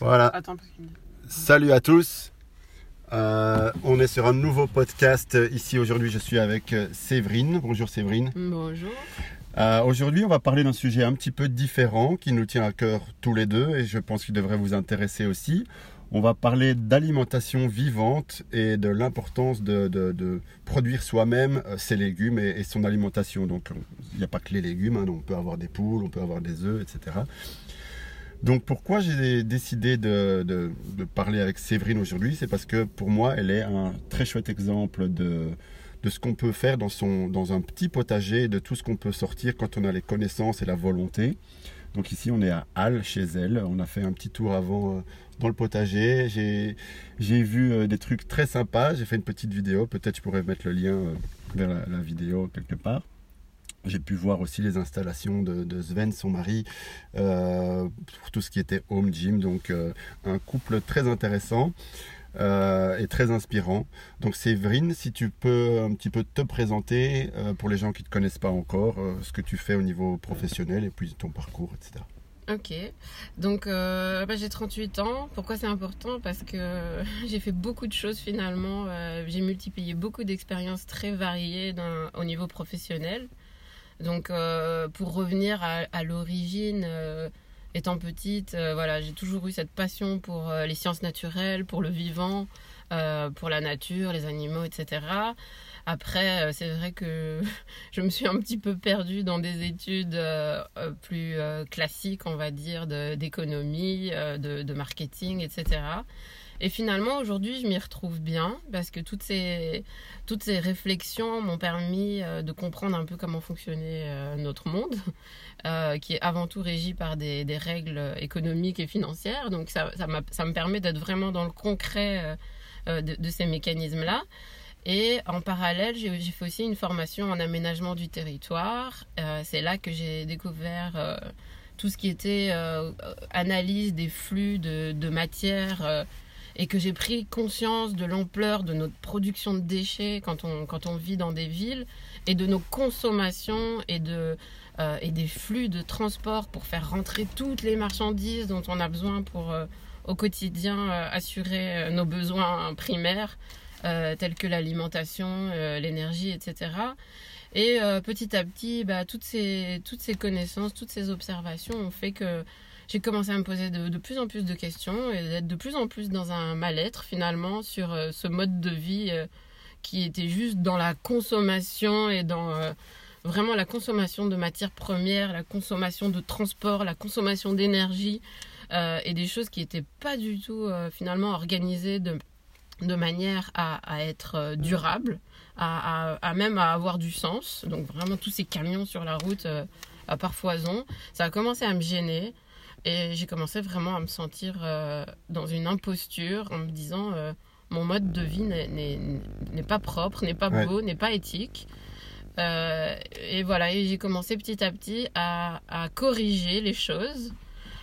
Voilà. Salut à tous. Euh, on est sur un nouveau podcast. Ici aujourd'hui, je suis avec euh, Séverine. Bonjour Séverine. Bonjour. Euh, aujourd'hui, on va parler d'un sujet un petit peu différent qui nous tient à cœur tous les deux et je pense qu'il devrait vous intéresser aussi. On va parler d'alimentation vivante et de l'importance de, produire soi-même ses légumes et, son alimentation. Donc, il n'y a pas que les légumes, hein. on peut avoir des poules, on peut avoir des œufs, etc. Donc pourquoi j'ai décidé de, parler avec Séverine aujourd'hui? C'est parce que pour moi, elle est un très chouette exemple de, ce qu'on peut faire dans, son, dans un petit potager, de tout ce qu'on peut sortir quand on a les connaissances et la volonté. Donc ici, on est à Halle, chez elle. On a fait un petit tour avant euh, dans le potager. J'ai vu euh, des trucs très sympas. J'ai fait une petite vidéo. Peut-être je pourrais mettre le lien euh, vers la vidéo quelque part. J'ai pu voir aussi les installations de, Sven, son mari, euh, pour tout ce qui était home gym. Donc euh, un couple très intéressant euh, et très inspirant. Donc Séverine, si tu peux un petit peu te présenter pour les gens qui ne te connaissent pas encore, ce que tu fais au niveau professionnel et puis ton parcours, etc. Ok, donc bah, j'ai 38 ans. Pourquoi c'est important? Parce que j'ai fait beaucoup de choses finalement. j'ai multiplié beaucoup d'expériences très variées au niveau professionnel. Donc, euh, pour revenir à, l'origine, euh, étant petite, euh, j'ai toujours eu cette passion pour les sciences naturelles, pour le vivant, pour la nature, les animaux, etc. Après, c'est vrai que je me suis un petit peu perdue dans des études plus classiques, on va dire, d'économie, de, marketing, etc. Et finalement, aujourd'hui, je m'y retrouve bien parce que toutes ces, toutes ces réflexions m'ont permis euh, de comprendre un peu comment fonctionnait euh, notre monde, euh, qui est avant tout régi par des, des, règles économiques et financières. Donc, ça, ça, ça me permet d'être vraiment dans le concret de, ces mécanismes-là. Et en parallèle, j'ai fait aussi une formation en aménagement du territoire. C'est là que j'ai découvert tout ce qui était analyse des flux de, de matière et que j'ai pris conscience de l'ampleur de notre production de déchets quand on, quand on vit dans des villes et de nos consommations et, de, euh, et des flux de transport pour faire rentrer toutes les marchandises dont on a besoin pour euh, au quotidien euh, assurer nos besoins primaires tels que l'alimentation, l'énergie, etc. Et petit à petit, bah, toutes, ces, connaissances, toutes ces observations ont fait que j'ai commencé à me poser de, plus en plus de questions et d'être de plus en plus dans un mal-être finalement sur euh, ce mode de vie euh, qui était juste dans la consommation et dans euh, vraiment la consommation de matières premières, la consommation de transport, la consommation d'énergie et des choses qui n'étaient pas du tout finalement organisées de, de manière à, à être durables, à, à, à, même à avoir du sens. Donc vraiment tous ces camions sur la route à par foison, ça a commencé à me gêner. Et j'ai commencé vraiment à me sentir euh, dans une imposture en me disant euh, mon mode de vie n'est pas propre, n'est pas beau, n'est pas éthique. Euh, et voilà, et j'ai commencé petit à petit à, à, corriger les choses.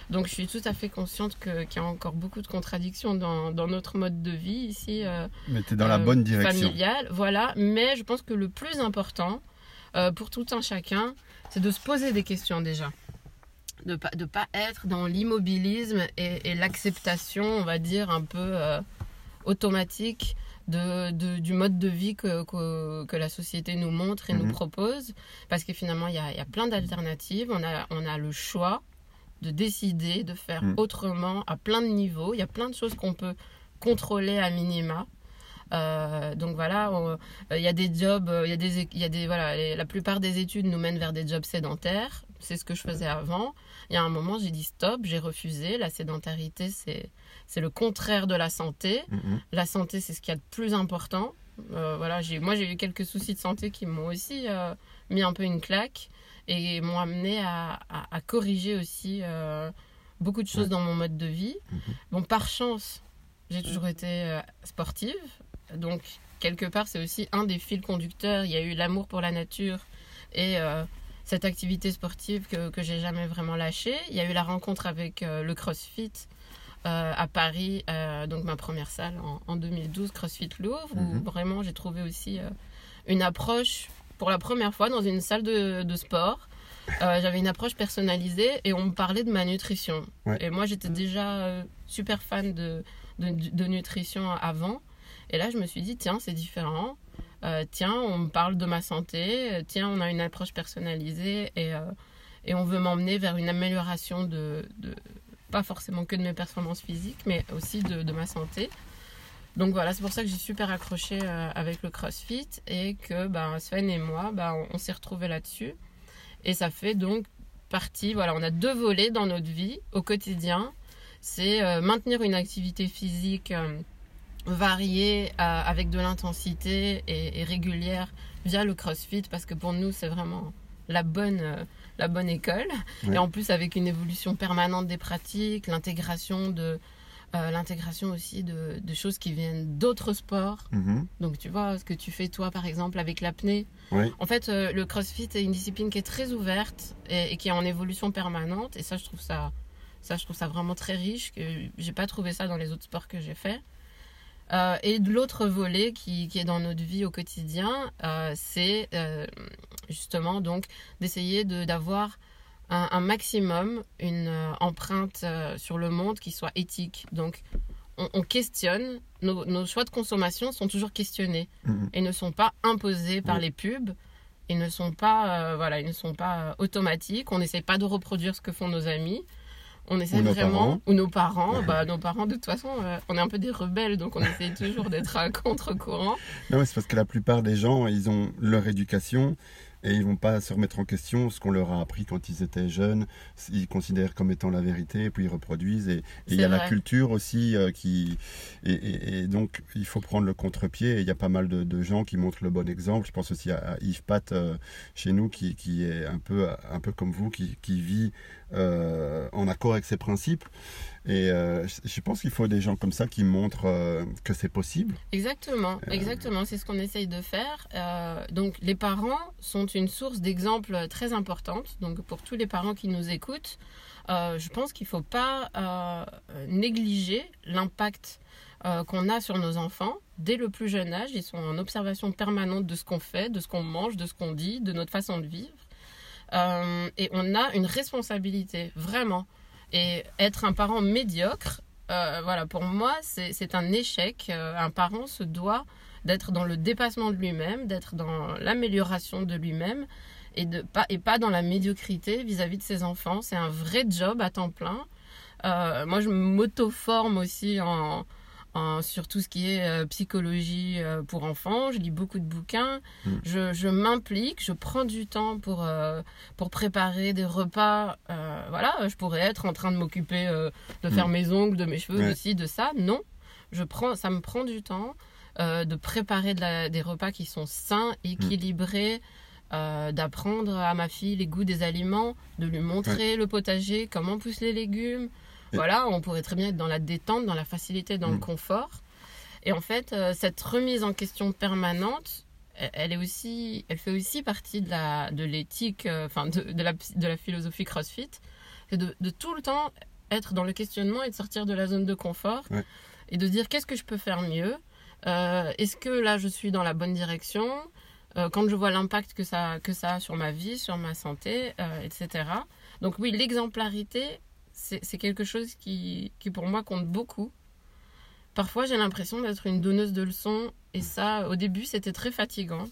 Donc je suis tout à fait consciente qu'il y a encore beaucoup de contradictions dans, dans notre mode de vie ici. mais tu es dans la bonne direction. Familial, voilà. Mais je pense que le plus important pour tout un chacun, c'est de se poser des questions déjà de ne pas, de pas être dans l'immobilisme et, l'acceptation, on va dire, un peu euh, automatique de, du mode de vie que, que, la société nous montre et nous mhm. propose. Parce que finalement, il y a, y a, plein d'alternatives. On a, on a le choix de décider de faire mhm. autrement à plein de niveaux. Il y a plein de choses qu'on peut contrôler à minima. Euh, donc voilà, euh, il y a des jobs, il y a des, y a des voilà, la plupart des études nous mènent vers des jobs sédentaires. C'est ce que je faisais avant. Il y a un moment, j'ai dit stop, j'ai refusé. La sédentarité, c'est c'est le contraire de la santé. Mm-hmm. La santé, c'est ce qu'il y a de plus important. Euh, voilà, j'ai moi j'ai eu quelques soucis de santé qui m'ont aussi mis un peu une claque et m'ont amené à, à, corriger aussi beaucoup de choses dans mon mode de vie. Mm-hmm. Bon, par chance, j'ai toujours été sportive. Donc, quelque part, c'est aussi un des fils conducteurs. Il y a eu l'amour pour la nature et euh, cette activité sportive que, que j'ai jamais vraiment lâchée. Il y a eu la rencontre avec euh, le CrossFit euh, à Paris, donc ma première salle en, 2012, CrossFit Louvre, où mhm. vraiment j'ai trouvé aussi une approche pour la première fois dans une salle de, de sport. euh, j'avais une approche personnalisée et on me parlait de ma nutrition. Ouais. Et moi, j'étais déjà euh, super fan de, de, de nutrition avant. Et là, je me suis dit, tiens, c'est différent. Euh, tiens, on me parle de ma santé. Tiens, on a une approche personnalisée et, et on veut m'emmener vers une amélioration de, de- pas forcément que de mes performances physiques, mais aussi de, de ma santé. Donc voilà, c'est pour ça que j'ai super accroché euh, avec le CrossFit et que ben, Sven et moi, ben, on, on s'est retrouvés là-dessus. Et ça fait donc partie, voilà, on a deux volets dans notre vie au quotidien. C'est euh, maintenir une activité physique euh, variée euh, avec de l'intensité et, et régulière via le CrossFit parce que pour nous, c'est vraiment la bonne, la bonne école. Ouais. Et en plus, avec une évolution permanente des pratiques, l'intégration de. Euh, l'intégration aussi de, de choses qui viennent d'autres sports. Mhm. Donc tu vois, ce que tu fais toi par exemple avec l'apnée. Oui. En fait, euh, le CrossFit est une discipline qui est très ouverte et, et qui est en évolution permanente. Et ça, je trouve ça, ça, je trouve ça vraiment très riche. Que j'ai pas trouvé ça dans les autres sports que j'ai fait. Euh, et de l'autre volet qui, qui est dans notre vie au quotidien, c'est justement donc d'essayer de- d'avoir un, un maximum une euh, empreinte euh, sur le monde qui soit éthique. Donc, on, on questionne, nos, nos choix de consommation sont toujours questionnés Mhm. et ne sont pas imposés par Oui. les pubs. Ils ne sont pas, euh, voilà, ils ne sont pas automatiques. On n'essaie pas de reproduire ce que font nos amis. On essaie Ou vraiment, parents. ou nos parents. bah, nos parents, de toute façon, euh, on est un peu des rebelles, donc on essaie toujours d'être à contre-courant. Non, mais c'est parce que la plupart des gens, ils ont leur éducation et ils vont pas se remettre en question ce qu'on leur a appris quand ils étaient jeunes. Ils considèrent comme étant la vérité et puis ils reproduisent. Et il y a la culture aussi euh, qui. Et, et- et donc, il faut prendre le contre-pied. Il y a pas mal de, de gens qui montrent le bon exemple. Je pense aussi à, à Yves Pat euh, chez nous qui, qui est un peu, un peu comme vous, qui, qui vit euh, en accord avec ses principes. Et euh, je- pense qu'il faut des gens comme ça qui montrent euh, que c'est possible. Exactement, Euh, exactement, c'est ce qu'on essaye de faire. Donc les parents sont une source d'exemples très importante. Donc pour tous les parents qui nous écoutent, je pense qu'il ne faut pas négliger l'impact qu'on a sur nos enfants dès le plus jeune âge. Ils sont en observation permanente de ce qu'on fait, de ce qu'on mange, de ce qu'on dit, de notre façon de vivre. Euh, et on a une responsabilité, vraiment. Et être un parent médiocre, euh, voilà, pour moi, c'est un échec. Euh, un parent se doit d'être dans le dépassement de lui-même, d'être dans l'amélioration de lui-même et, pas, et pas dans la médiocrité vis-à-vis de ses enfants. C'est un vrai job à temps plein. Euh, moi, je m'auto-forme aussi en, en- sur tout ce qui est euh, psychologie euh, pour enfants. Je lis beaucoup de bouquins. Mm. Je, je m'implique. Je prends du temps pour, euh, pour préparer des repas. Voilà, je pourrais être en train de m'occuper de faire Mm. mes ongles, de mes cheveux, Ouais. de ça. Non, je prends, ça me prend du temps de préparer de la- des repas qui sont sains, équilibrés. euh, d'apprendre à ma fille les goûts des aliments, de lui montrer le potager, comment poussent les légumes. Voilà, on pourrait très bien être dans la détente, dans la facilité, dans le Mm. confort. Et en fait, euh, cette remise en question permanente, elle, elle est aussi, elle fait aussi partie de la, de l'éthique, euh, enfin de, de la, de la philosophie CrossFit, c'est de, de tout le temps être dans le questionnement et de sortir de la zone de confort Ouais. et de dire qu'est-ce que je peux faire mieux? Euh, Est-ce que là je suis dans la bonne direction? Quand je vois l'impact que ça, que ça a sur ma vie, sur ma santé, etc. Donc oui, l'exemplarité, c'est quelque chose qui, qui pour moi compte beaucoup. Parfois, j'ai l'impression d'être une donneuse de leçons, et ça, au début, c'était très fatigant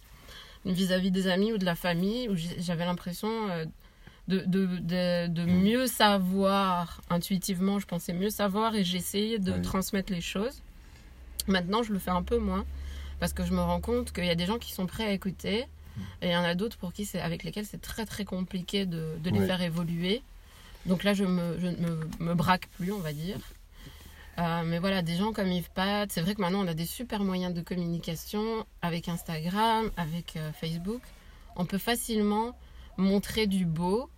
vis-à-vis des amis ou de la famille, où j'avais l'impression euh, de, de, de, de mieux savoir intuitivement, je pensais mieux savoir, et j'essayais de transmettre les choses. Maintenant, je le fais un peu moins, parce que je me rends compte qu'il y a des gens qui sont prêts à écouter, et il y en a d'autres pour qui c'est avec lesquels c'est très très compliqué de, de les faire évoluer. Donc là, je me, ne me, me braque plus, on va dire. Euh, mais voilà, des gens comme Yves Pat, c'est vrai que maintenant on a des super moyens de communication avec Instagram, avec euh, Facebook. On peut facilement montrer du beau,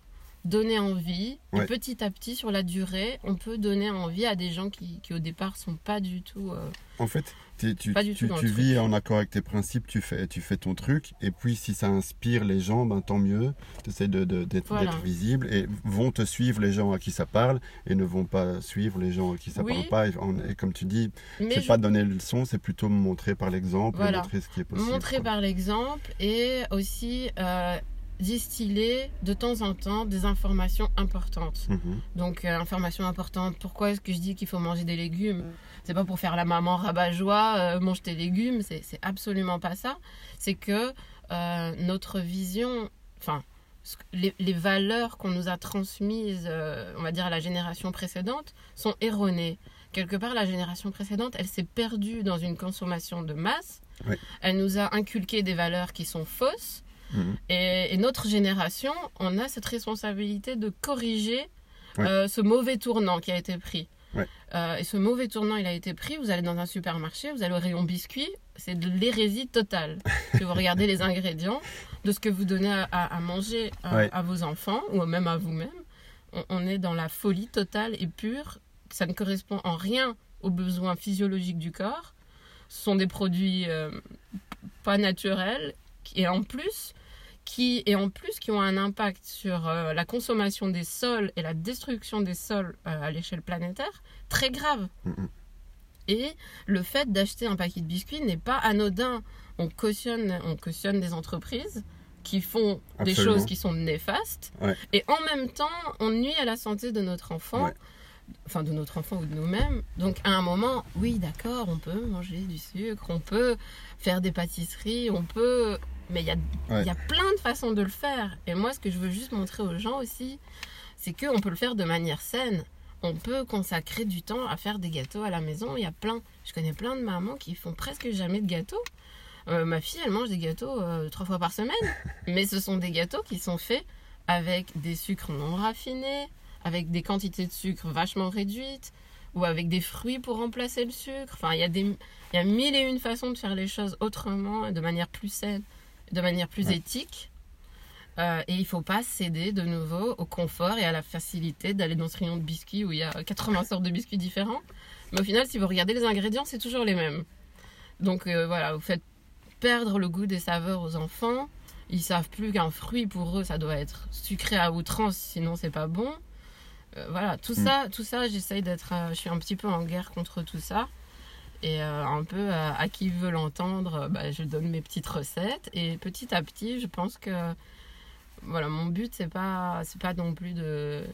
donner envie. Ouais. Et petit à petit, sur la durée, on peut donner envie à des gens qui, qui au départ sont pas du tout. euh, En fait, tu, tu, tu- vis en accord avec tes principes, tu fais, tu fais ton truc, et puis si ça inspire les gens, ben, tant mieux. Tu essaies de, de- d'être, Voilà. d'être visible, et vont te suivre les gens à qui ça parle, et ne vont pas suivre les gens à qui ça Oui. parle pas. Et, en- et comme tu dis, c'est je- pas donner le leçon, c'est plutôt montrer par l'exemple, Voilà. montrer ce qui est possible. Montrer quoi. par l'exemple et aussi euh, distiller de temps en temps des informations importantes. Mhm. Donc, euh, information importante, pourquoi est-ce que je dis qu'il faut manger des légumes C'est pas pour faire la maman rabat-joie, euh, mange tes légumes, c'est absolument pas ça. C'est que euh, notre vision, enfin, les, les valeurs qu'on nous a transmises, euh, on va dire à la génération précédente, sont erronées. Quelque part, la génération précédente, elle s'est perdue dans une consommation de masse. Oui. Elle nous a inculqué des valeurs qui sont fausses. Mhm. Et, et notre génération, on a cette responsabilité de corriger Ouais. euh, ce mauvais tournant qui a été pris. Ouais. Euh, et ce mauvais tournant, il a été pris. Vous allez dans un supermarché, vous allez au rayon biscuits, c'est de l'hérésie totale. si vous regardez les ingrédients de ce que vous donnez à, à- à manger à, Ouais. à vos enfants ou même à vous-même, on, on est dans la folie totale et pure. Ça ne correspond en rien aux besoins physiologiques du corps. Ce sont des produits euh, pas naturels et en plus qui et en plus qui ont un impact sur euh, la consommation des sols et la destruction des sols euh, à l'échelle planétaire très grave. Mhm. Et le fait d'acheter un paquet de biscuits n'est pas anodin. On cautionne, on cautionne des entreprises qui font des choses qui sont néfastes Ouais. et en même temps on nuit à la santé de notre enfant Ouais. enfin de notre enfant ou de nous-mêmes. Donc à un moment, oui, d'accord, on peut manger du sucre, on peut faire des pâtisseries, on peut... Mais il y a, Ouais. y a plein de façons de le faire. Et moi, ce que je veux juste montrer aux gens aussi, c'est qu'on peut le faire de manière saine. On peut consacrer du temps à faire des gâteaux à la maison. Il y a plein... Je connais plein de mamans qui font presque jamais de gâteaux. Euh, ma fille, elle mange des gâteaux euh, trois fois par semaine. Mais ce sont des gâteaux qui sont faits avec des sucres non raffinés, avec des quantités de sucre vachement réduites, ou avec des fruits pour remplacer le sucre. Enfin, il y a des, y a mille et une façons de faire les choses autrement, de manière plus saine, de manière plus Ouais. éthique. Euh, et il faut pas céder de nouveau au confort et à la facilité d'aller dans ce rayon de biscuits où il y a 80 sortes de biscuits différents. Mais au final, si vous regardez les ingrédients, c'est toujours les mêmes. Donc euh, voilà, vous faites perdre le goût des saveurs aux enfants. Ils savent plus qu'un fruit pour eux, ça doit être sucré à outrance, sinon c'est pas bon. Euh, voilà, tout Mm. ça, tout ça, j'essaye d'être, je suis un petit peu en guerre contre tout ça. Et euh, un peu euh, à qui veut l'entendre, euh, bah, je donne mes petites recettes. Et petit à petit, je pense que voilà, mon but c'est pas, pas non plus de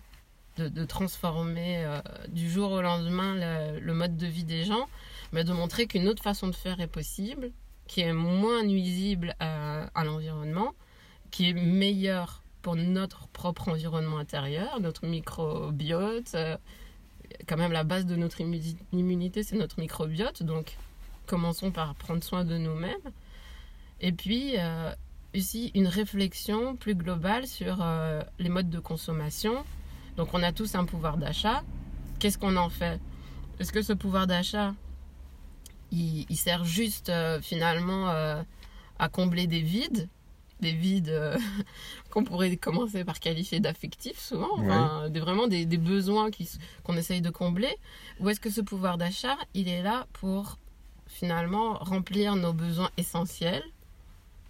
de, transformer du jour au lendemain le, mode de vie des gens, mais de montrer qu'une autre façon de faire est possible, qui est moins nuisible à, l'environnement, qui est meilleure pour notre propre environnement intérieur, notre microbiote. Quand même, la base de notre immu- immunité, c'est notre microbiote. Donc, commençons par prendre soin de nous-mêmes. Et puis, euh, aussi, une réflexion plus globale sur euh, les modes de consommation. Donc, on a tous un pouvoir d'achat. Qu'est-ce qu'on en fait? Est-ce que ce pouvoir d'achat, il, il sert juste euh, finalement euh, à combler des vides? Des vides euh, qu'on pourrait commencer par qualifier d'affectifs souvent, enfin, des, vraiment des, des besoins qu'on essaye de combler, ou est-ce que ce pouvoir d'achat, il est là pour finalement remplir nos besoins essentiels?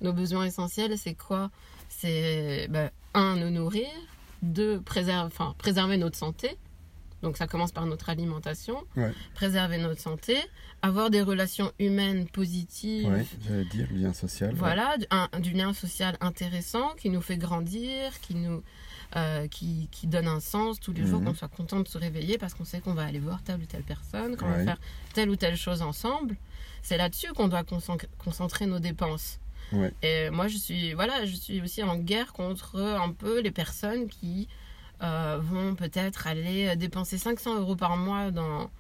Nos besoins essentiels, c'est quoi? C'est, ben, un, nous nourrir, deux, préserver, enfin, préserver notre santé, donc ça commence par notre alimentation, Ouais. préserver notre santé, avoir des relations humaines positives, Ouais, j'allais dire lien social. voilà, du- un- du lien social intéressant qui nous fait grandir, qui nous euh, qui, qui donne un sens tous les jours, Mhm. qu'on soit content de se réveiller parce qu'on sait qu'on va aller voir telle ou telle personne, qu'on va faire telle ou telle chose ensemble. C'est là-dessus qu'on doit concen- concentrer nos dépenses. Et moi, je suis voilà, je suis aussi en guerre contre un peu les personnes qui euh, vont peut-être aller dépenser 500 euros par mois dans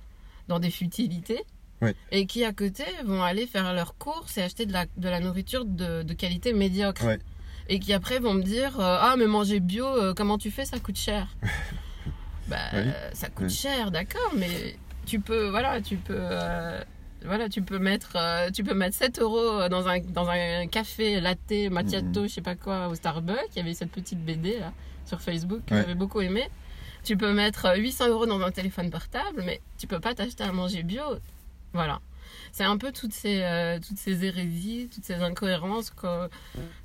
dans des futilités Ouais. et qui à côté vont aller faire leurs courses et acheter de la, de la nourriture de, de qualité médiocre. Ouais. Et qui après vont me dire euh, Ah, mais manger bio, euh, comment tu fais? Ça coûte cher. bah, Oui. euh, ça coûte cher, d'accord, mais tu peux, voilà, tu peux. euh, voilà, tu peux mettre, euh, tu peux mettre 7 euros dans un, dans un café latte macchiato, Mhm. je sais pas quoi, au Starbucks. Il y avait cette petite BD là, sur Facebook que Ouais. j'avais beaucoup aimé. Tu peux mettre euh, 800 euros dans un téléphone portable, mais tu peux pas t'acheter à manger bio. Voilà. C'est un peu toutes ces, euh, toutes ces hérésies, toutes ces incohérences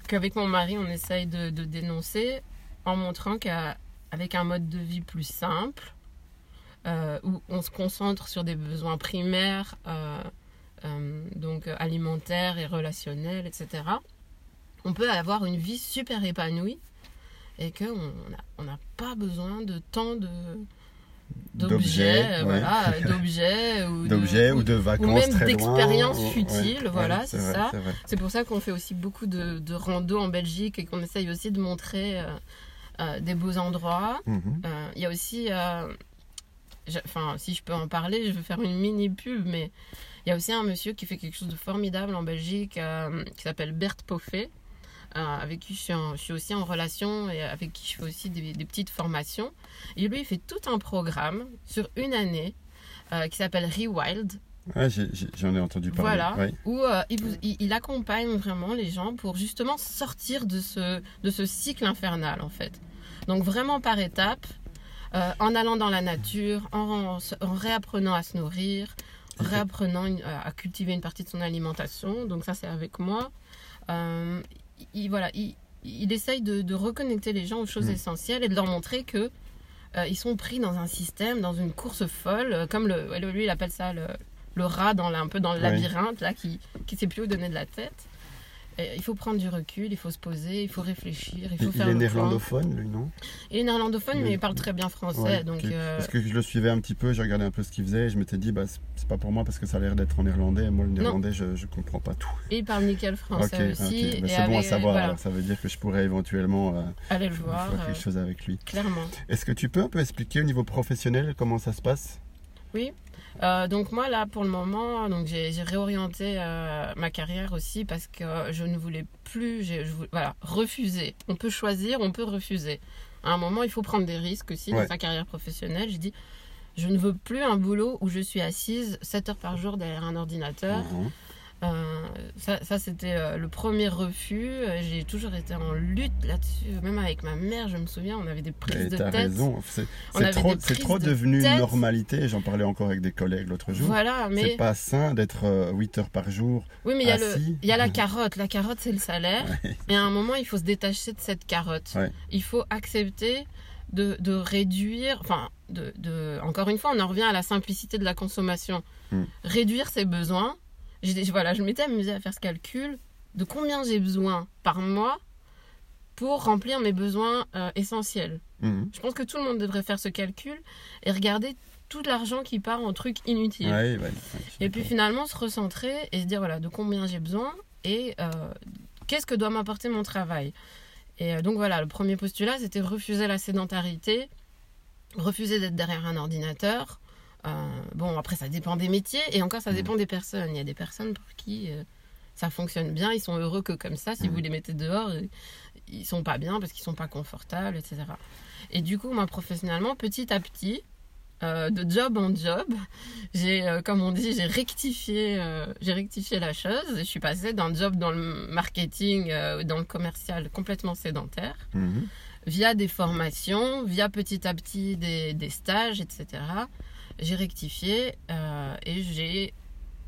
qu'avec mon mari, on essaye de, de dénoncer en montrant qu'avec un mode de vie plus simple, euh, où on se concentre sur des besoins primaires, euh, euh, donc euh, alimentaires et relationnels, etc., on peut avoir une vie super épanouie et qu'on n'a on n'a pas besoin de tant de d'objets, euh, ouais. voilà, d'objets ou D'objets ou de vacances ou même d'expériences futiles, ouais, voilà, ouais, c'est ça. c'est pour ça qu'on fait aussi beaucoup de, de rando en Belgique et qu'on essaye aussi de montrer euh, euh, des beaux endroits. Mhm. Euh, Il y a aussi, enfin, si je peux en parler, je vais faire une mini pub, mais il y a aussi un monsieur qui fait quelque chose de formidable en Belgique qui s'appelle Bert Poffet, avec qui je suis, en- je suis aussi en relation et avec qui je fais aussi des, des petites formations. Et lui, il fait tout un programme sur une année euh, qui s'appelle Rewild, Ouais, j'ai- j'en ai entendu parler. voilà, ouais. où euh, il, vous- il- il accompagne vraiment les gens pour justement sortir de ce, de ce cycle infernal en fait. Donc vraiment par étapes, euh, en allant dans la nature, en, en réapprenant à se nourrir, Ok. réapprenant une- à cultiver une partie de son alimentation. Donc ça c'est avec moi. Il, voilà, il, il essaye de, de reconnecter les gens aux choses Mm. essentielles et de leur montrer que euh, ils sont pris dans un système, dans une course folle, euh, comme le, lui il appelle ça le, le rat dans la- un peu dans le labyrinthe là qui qui sait plus où donner de la tête. Et il faut prendre du recul, il faut se poser, il faut réfléchir, il faut Il, il faire est le plan. néerlandophone, lui, non? Il est néerlandophone, mais il parle très bien français, Ouais, donc ok. euh, Parce que je le suivais un petit peu, j'ai regardé un peu ce qu'il faisait et je m'étais dit, bah, c'est- pas pour moi parce que ça a l'air d'être en néerlandais. Et moi, le néerlandais, je, je comprends pas tout. et il parle nickel français aussi. Bah, et c'est bon à savoir. voilà, alors, ça veut dire que je pourrais éventuellement euh, allez le faire voir, euh, quelque chose avec lui. clairement. Est-ce que tu peux un peu expliquer au niveau professionnel comment ça se passe? Oui. Euh, donc moi là pour le moment donc j'ai j'ai réorienté euh, ma carrière aussi parce que je ne voulais plus j'ai- je voulais- voilà refuser on peut choisir on peut refuser à un moment il faut prendre des risques aussi Ouais. dans sa carrière professionnelle j'ai dit je ne veux plus un boulot où je suis assise 7 heures par jour derrière un ordinateur Mhm. Euh, ça, ça, c'était euh, le premier refus Euh, j'ai toujours été en lutte là-dessus même avec ma mère je me souviens on avait des prises Et de tête raison. C'est trop, de devenu une normalité. J'en parlais encore avec des collègues l'autre jour. voilà mais C'est pas sain d'être euh, 8 heures par jour. Oui, mais il y, a y la carotte. La carotte, c'est le salaire. Ouais. Et à un moment, il faut se détacher de cette carotte. Ouais. Il faut accepter de, de réduire. Enfin, de, de- encore une fois, on en revient à la simplicité de la consommation. Mm. Réduire ses besoins. Voilà, je m'étais amusée à faire ce calcul de combien j'ai besoin par mois pour remplir mes besoins euh, essentiels. Mhm. Je pense que tout le monde devrait faire ce calcul et regarder tout l'argent qui part en trucs inutiles. Ouais, ouais, Et puis finalement se recentrer et se dire voilà de combien j'ai besoin et euh, qu'est-ce que doit m'apporter mon travail. Et euh, donc voilà, le premier postulat c'était refuser la sédentarité, refuser d'être derrière un ordinateur. Euh, bon après ça dépend des métiers et encore ça Mhm. dépend des personnes. Il y a des personnes pour qui euh, ça fonctionne bien, ils sont heureux que comme ça. Si Mhm. vous les mettez dehors, euh, ils sont pas bien parce qu'ils sont pas confortables, etc. Et du coup moi professionnellement petit à petit euh, de job en job, j'ai, euh, comme on dit, j'ai rectifié, euh, j'ai rectifié la chose. Je suis passée d'un job dans le marketing, dans le commercial complètement sédentaire, Mhm. via des formations, via petit à petit des, des stages, etc. J'ai rectifié euh, et j'ai,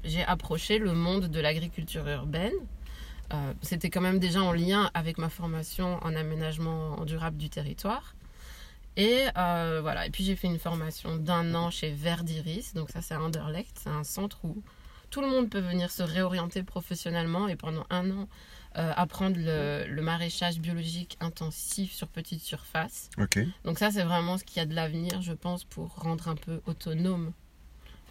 j'ai approché le monde de l'agriculture urbaine. Euh, c'était quand même déjà en lien avec ma formation en aménagement durable du territoire. Et euh, voilà, et puis j'ai fait une formation d'un an chez Verdiris, donc ça c'est à Anderlecht, c'est un centre où tout le monde peut venir se réorienter professionnellement et pendant un an euh, apprendre le, le maraîchage biologique intensif sur petite surface. Donc ça c'est vraiment ce qui a de l'avenir, je pense, pour rendre un peu autonome,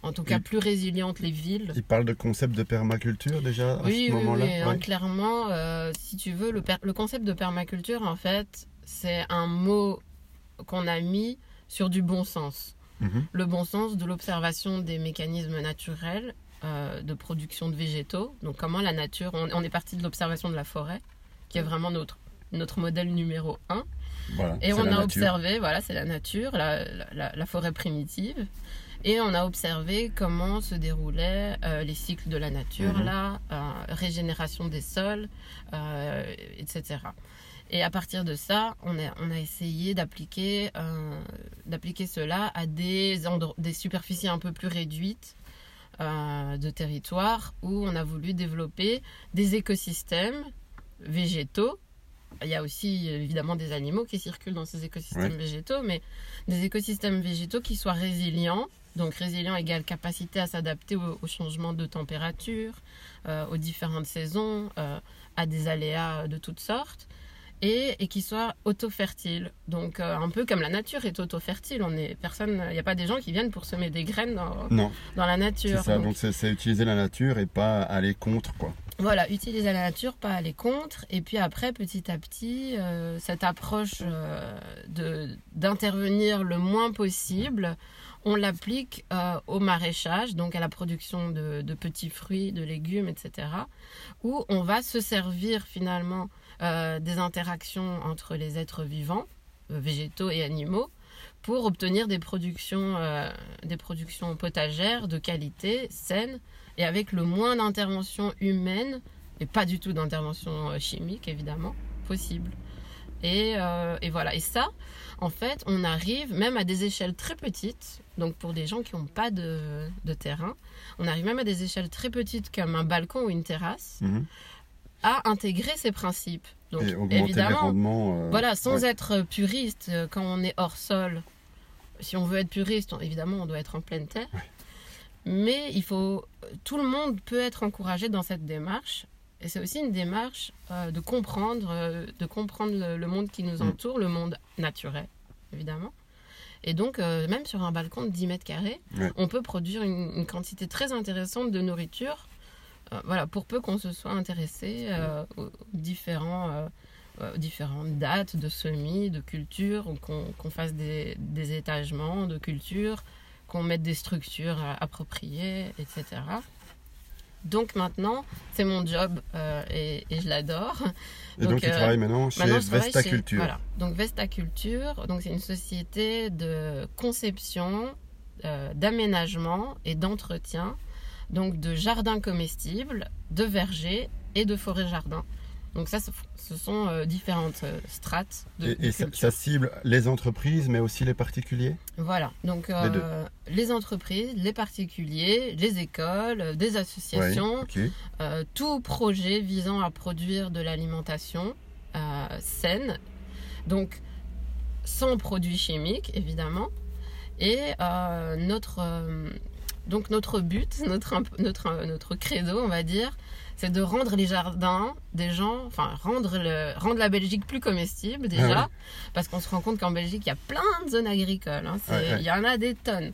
en tout cas plus résilientes les villes. Il parle de concept de permaculture déjà à Oui, ce oui, moment-là? oui, hein, Ouais. clairement, euh, si tu veux, le concept de permaculture, en fait, c'est un mot qu'on a mis sur du bon sens. Mhm. Le bon sens de l'observation des mécanismes naturels euh, de production de végétaux. Donc comment la nature, on, on est parti de l'observation de la forêt, qui est vraiment notre, notre modèle numéro un. Voilà, Et on la a nature. observé, voilà, c'est la nature, la, la- la forêt primitive. Et on a observé comment se déroulaient euh, les cycles de la nature, Mhm. là, euh, régénération des sols, etc. Et à partir de ça, on a, on a essayé d'appliquer euh, d'appliquer cela à des, des superficies un peu plus réduites euh, de territoire où on a voulu développer des écosystèmes végétaux. Il y a aussi évidemment des animaux qui circulent dans ces écosystèmes Ouais. végétaux, mais des écosystèmes végétaux qui soient résilients Donc résilient égale capacité à s'adapter aux, changements de température, euh, aux différentes saisons, euh, à des aléas de toutes sortes. Et, et qui soit auto-fertile. Donc euh, un peu comme la nature est auto-fertile. On est personne, il n'y a pas des gens qui viennent pour semer des graines dans, Non, dans la nature. c'est ça. Donc, c'est c'est utiliser la nature et pas aller contre quoi. Voilà, utiliser la nature, pas aller contre. Et puis après, petit à petit, euh, cette approche euh, de d'intervenir le moins possible, on l'applique euh, au maraîchage, donc à la production de, de petits fruits, de légumes, etc. Où on va se servir finalement euh, des interactions entre les êtres vivants, euh, végétaux et animaux, pour obtenir des productions, euh, des productions potagères de qualité, saines, et avec le moins d'intervention humaine, et pas du tout d'intervention chimique évidemment, possible. Et, voilà, et ça, en fait, on arrive même à des échelles très petites, donc pour des gens qui n'ont pas de, de terrain, on arrive même à des échelles très petites comme un balcon ou une terrasse, Mhm. À intégrer ces principes. Donc et évidemment, euh, voilà, sans ouais. être puriste, euh, quand on est hors sol, si on veut être puriste, on- évidemment, on doit être en pleine terre. Mais il faut, tout le monde peut être encouragé dans cette démarche. Et c'est aussi une démarche euh, de comprendre, euh, de comprendre le, le monde qui nous Mm. entoure, le monde naturel, évidemment. Et donc, euh, même sur un balcon de 10 mètres carrés, Ouais. on peut produire une, une quantité très intéressante de nourriture, euh, voilà, pour peu qu'on se soit intéressé euh, aux différents, euh, euh, aux différentes dates de semis, de culture, qu'on fasse des, des étagements de culture, qu'on mette des structures euh, appropriées, etc. Donc maintenant, c'est mon job euh, et, et je l'adore. Et donc, donc, tu euh, travailles maintenant chez Maintenant, Vesta chez- Culture. Voilà. Donc Vesta Culture, donc c'est une société de conception, euh, d'aménagement et d'entretien, donc de jardins comestibles, de vergers et de forêts-jardins. Donc ça, ce, sont euh, différentes euh, strates de, Et, et ça, cible les entreprises, mais aussi les particuliers? Voilà, donc euh, les entreprises, les particuliers, les écoles, des associations, euh, tout projet visant à produire de l'alimentation euh, saine, donc sans produits chimiques évidemment. Et notre, donc notre but, notre, notre, notre credo, on va dire, c'est de rendre les jardins des gens, enfin rendre, le, rendre la Belgique plus comestible déjà, Ah parce qu'on se rend compte qu'en Belgique, il y a plein de zones agricoles, hein, Ouais, il y en a des tonnes,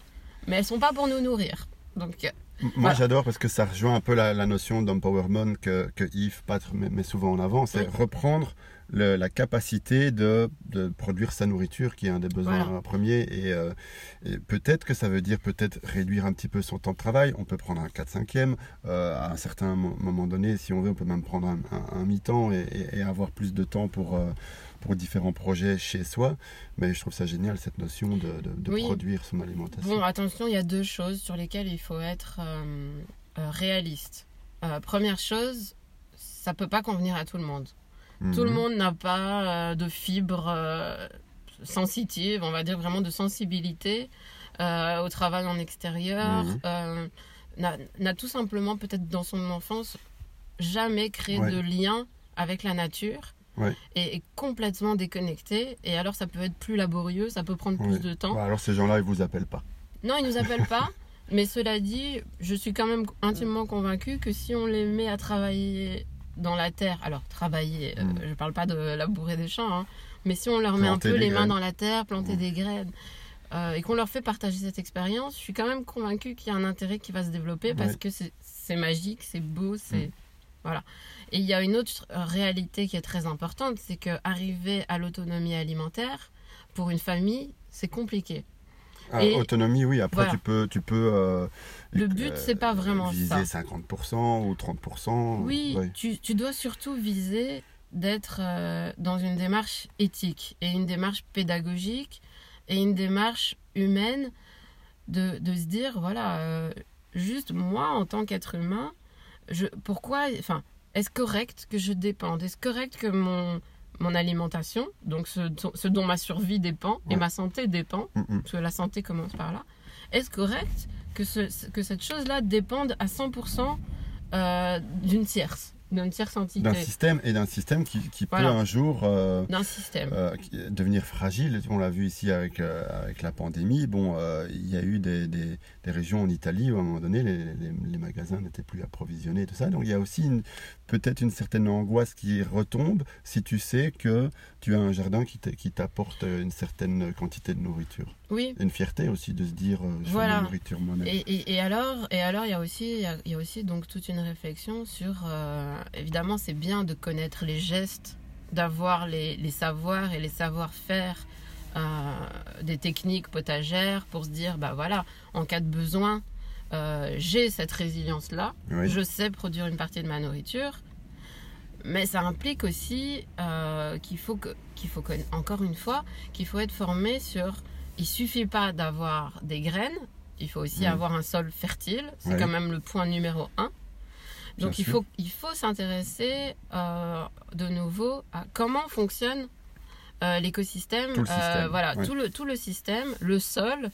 mais elles sont pas pour nous nourrir. Donc M- Moi, Voilà. j'adore parce que ça rejoint un peu la, la notion d'empowerment que, que Yves Patre met, met souvent en avant. C'est Oui. reprendre le- la capacité de, de produire sa nourriture, qui est un des besoins Voilà. premiers. Et, euh, et peut-être que ça veut dire peut-être réduire un petit peu son temps de travail. On peut prendre un 4-5e. euh, à un certain mo- moment donné, si on veut, on peut même prendre un, un- un mi-temps et, et- et avoir plus de temps pour, euh, pour différents projets chez soi. Mais je trouve ça génial, cette notion de, de- de Oui. produire son alimentation. Bon, attention, il y a deux choses sur lesquelles il faut être euh, réaliste. Euh, première chose, ça peut pas convenir à tout le monde. Tout le Mhm. monde n'a pas euh, de fibres euh, sensitives, on va dire vraiment de sensibilité euh, au travail en extérieur. Mhm. euh, n'a tout simplement peut-être dans son enfance jamais créé Ouais. de lien avec la nature. Ouais. Et est complètement déconnecté. Et alors, ça peut être plus laborieux, ça peut prendre plus de temps. Bah, alors ces gens-là, ils vous appellent pas. Non, ils nous appellent pas. mais cela dit, je suis quand même intimement convaincue que si on les met à travailler dans la terre, alors travailler, euh, Mm. je parle pas de labourer des champs, hein, mais si on leur met un peu les mains dans la terre, planter Mm. des graines, euh, et qu'on leur fait partager cette expérience, je suis quand même convaincue qu'il y a un intérêt qui va se développer parce que c'est c'est magique, c'est beau, c'est Mm. voilà. Et il y a une autre euh, réalité qui est très importante, c'est que arriver à l'autonomie alimentaire pour une famille, c'est compliqué. Ah, Et- autonomie, oui. Après, voilà. tu peux, tu peux. euh, Le but, c'est pas vraiment viser ça. 50% ou 30%. Oui, ouais. tu, tu dois surtout viser d'être euh, dans une démarche éthique et une démarche pédagogique et une démarche humaine de, de se dire, voilà, euh, juste moi en tant qu'être humain, je, pourquoi, enfin, est-ce correct que je dépende? Est-ce correct que mon, mon alimentation, donc ce, ce dont ma survie dépend et ma santé dépend, Mm, mm. parce que la santé commence par là, est-ce correct que, ce, que cette chose-là dépende à 100% euh, d'une tierce? Tierce entité. D'un système et d'un système qui, qui Voilà. peut un jour euh, D'un système. euh, devenir fragile. On l'a vu ici avec, euh, avec la pandémie. Bon, il y a eu des, des- des régions en Italie où à un moment donné les, les- les magasins n'étaient plus approvisionnés et tout ça. Donc il y a aussi peut-être une certaine angoisse qui retombe si tu sais que tu as un jardin qui t'apporte une certaine quantité de nourriture. Oui. Et une fierté aussi de se dire euh, je fais Voilà. de la nourriture moi-même. Et, et- et alors, et alors, il y a aussi, il y a, il y a aussi donc toute une réflexion sur. euh, évidemment, c'est bien de connaître les gestes, d'avoir les, les savoirs et les savoir-faire euh, des techniques potagères pour se dire, bah voilà, en cas de besoin, euh, j'ai cette résilience-là, Oui. je sais produire une partie de ma nourriture. Mais ça implique aussi qu'il faut que, qu'il faut encore une fois, qu'il faut être formé sur. Il suffit pas d'avoir des graines, il faut aussi Mhm. avoir un sol fertile. C'est Ouais. quand même le point numéro un. Bien Donc il sûr. faut, il faut s'intéresser euh, de nouveau à comment fonctionne euh, l'écosystème. Tout le euh, système, voilà, ouais. tout, le, tout le système, le sol,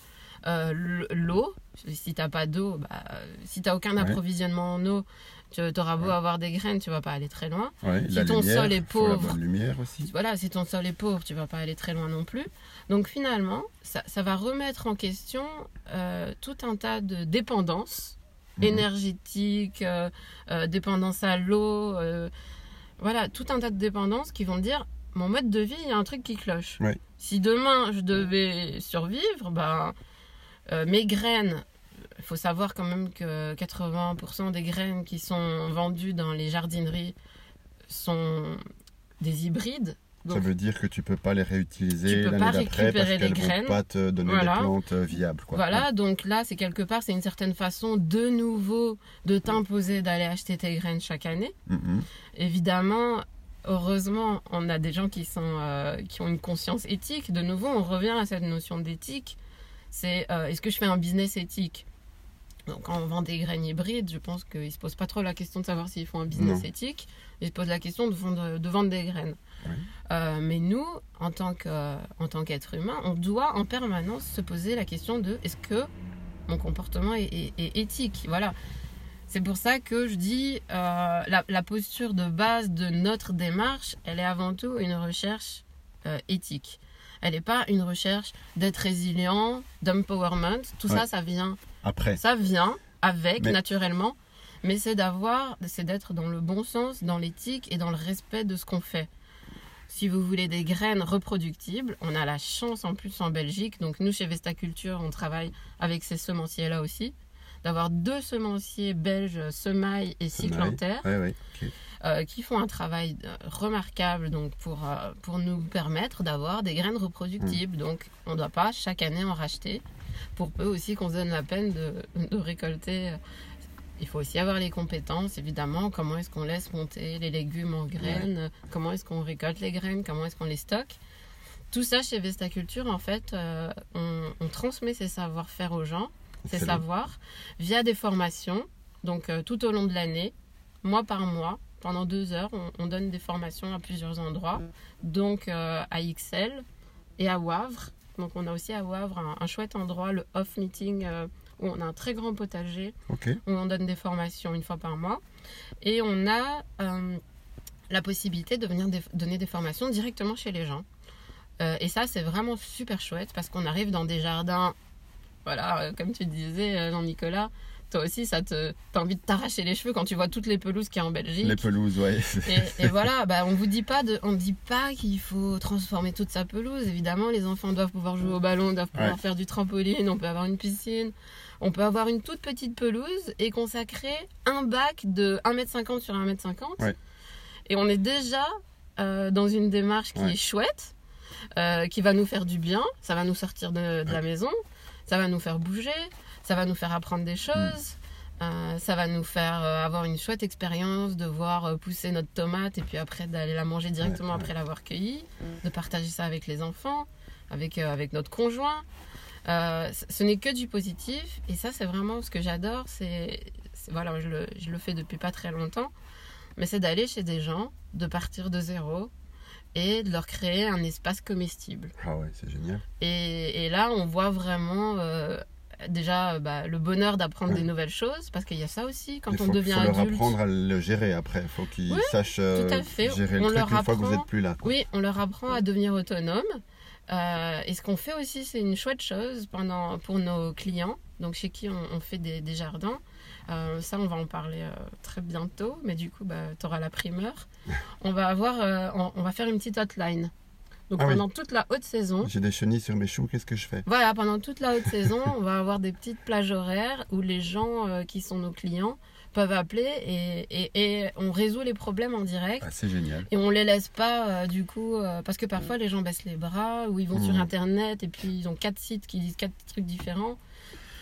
l'eau. Si t'as pas d'eau, bah, si t'as aucun Ouais. approvisionnement en eau, tu auras beau Ouais. avoir des graines, tu vas pas aller très loin. Ouais, si ton lumière, sol est pauvre, lumière aussi. Voilà, si ton sol est pauvre, tu vas pas aller très loin non plus. Donc finalement, ça, ça va remettre en question euh, tout un tas de dépendances Mhm. énergétiques, euh, euh, dépendance à l'eau, euh, voilà, tout un tas de dépendances qui vont dire mon mode de vie, il y a un truc qui cloche. Ouais. Si demain je devais survivre, ben, mes graines, il faut savoir quand même que 80% des graines qui sont vendues dans les jardineries sont des hybrides. Ça veut dire que tu peux pas les réutiliser l'année d'après parce qu'elles graines. vont pas te donner Voilà. des plantes euh, viables. Quoi. Voilà, donc là, c'est quelque part, c'est une certaine façon de nouveau de t'imposer d'aller acheter tes graines chaque année. Mhm. Évidemment, heureusement, on a des gens qui, sont, euh, qui ont une conscience éthique. De nouveau, on revient à cette notion d'éthique. C'est euh, est-ce que je fais un business éthique? Donc, quand on vend des graines hybrides, je pense qu'ils ne se posent pas trop la question de savoir s'ils font un business Non. éthique. Ils se posent la question de vendre, de vendre des graines. Oui. Euh, mais nous, en tant qu'être humain, on doit en permanence se poser la question de est-ce que mon comportement est, est- est éthique? Voilà. C'est pour ça que je dis euh, la, la posture de base de notre démarche, elle est avant tout une recherche euh, éthique. Elle n'est pas une recherche d'être résilient, d'empowerment. Tout Ouais. ça, ça vient, Après, ça vient avec Mais- naturellement, mais c'est d'avoir, c'est d'être dans le bon sens, dans l'éthique et dans le respect de ce qu'on fait. Si vous voulez des graines reproductibles, on a la chance en plus en Belgique. Donc nous chez Vestaculture, on travaille avec ces semenciers-là aussi, d'avoir deux semenciers belges, Semaille et Cyclanterre, ouais, ouais, ok. euh, qui font un travail euh, remarquable donc pour, euh, pour nous permettre d'avoir des graines reproductibles. Donc on ne doit pas chaque année en racheter, pour peu aussi qu'on se donne la peine de, de récolter. euh, Il faut aussi avoir les compétences, évidemment. Comment est-ce qu'on laisse monter les légumes en graines? Comment est-ce qu'on récolte les graines? Comment est-ce qu'on les stocke? Tout ça, chez Vestaculture, en fait, euh, on, on transmet ces savoir-faire aux gens, ces Excellent. savoirs, via des formations. Donc, euh, tout au long de l'année, mois par mois, pendant deux heures, on, on donne des formations à plusieurs endroits. Donc, euh, à XL et à Wavre. Donc, on a aussi à Wavre un, un chouette endroit, le Off Meeting, euh, où on a un très grand potager Ok. où on donne des formations une fois par mois. Et on a euh, la possibilité de venir donner des formations directement chez les gens. Euh, et ça, c'est vraiment super chouette parce qu'on arrive dans des jardins, voilà, euh, comme tu disais, Jean-Nicolas, toi aussi, ça te, t'as envie de t'arracher les cheveux quand tu vois toutes les pelouses qu'il y a en Belgique. Les pelouses, ouais. Et, et voilà, bah, on vous dit pas de, on dit pas qu'il faut transformer toute sa pelouse. Évidemment, les enfants doivent pouvoir jouer au ballon, doivent pouvoir Ouais. faire du trampoline, on peut avoir une piscine, on peut avoir une toute petite pelouse et consacrer un bac de 1m50 sur 1m50. Ouais. Et on est déjà euh, dans une démarche qui Ouais. est chouette, euh, qui va nous faire du bien, ça va nous sortir de, de la maison, ça va nous faire bouger, ça va nous faire apprendre des choses. Euh, ça va nous faire euh, avoir une chouette expérience de voir euh, pousser notre tomate et puis après d'aller la manger directement Ouais, ouais. après l'avoir cueillie, de partager ça avec les enfants, avec, euh, avec notre conjoint. Euh, ce n'est que du positif et ça c'est vraiment ce que j'adore. C'est c'est- voilà, je le, je le fais depuis pas très longtemps, mais c'est d'aller chez des gens, de partir de zéro et de leur créer un espace comestible. Ah ouais, c'est génial. Et, et là, on voit vraiment euh, déjà bah, le bonheur d'apprendre Ouais. des nouvelles choses, parce qu'il y a ça aussi quand Il on devient faut leur adulte. apprendre à le gérer après. Il faut qu'ils Oui, sachent euh, tout à fait. gérer le On truc leur une fois que vous apprend- n'êtes plus là. quoi. Oui, on leur apprend à devenir autonomes. Euh, et ce qu'on fait aussi, c'est une chouette chose pendant, pour nos clients, donc chez qui on, on fait des, des jardins. Euh, ça, on va en parler euh, très bientôt, mais du coup, bah, tu auras la primeur. On va, avoir, euh, on, on va faire une petite hotline. Donc Ah oui. pendant toute la haute saison, J'ai des chenilles sur mes choux, qu'est-ce que je fais? voilà, pendant toute la haute saison, on va avoir des petites plages horaires où les gens euh, qui sont nos clients peuvent appeler et, et- et on résout les problèmes en direct. Ah, C'est génial. Et on les laisse pas, euh, du coup, euh, parce que parfois les gens baissent les bras ou ils vont sur Mhm. internet et puis ils ont quatre sites qui disent quatre trucs différents.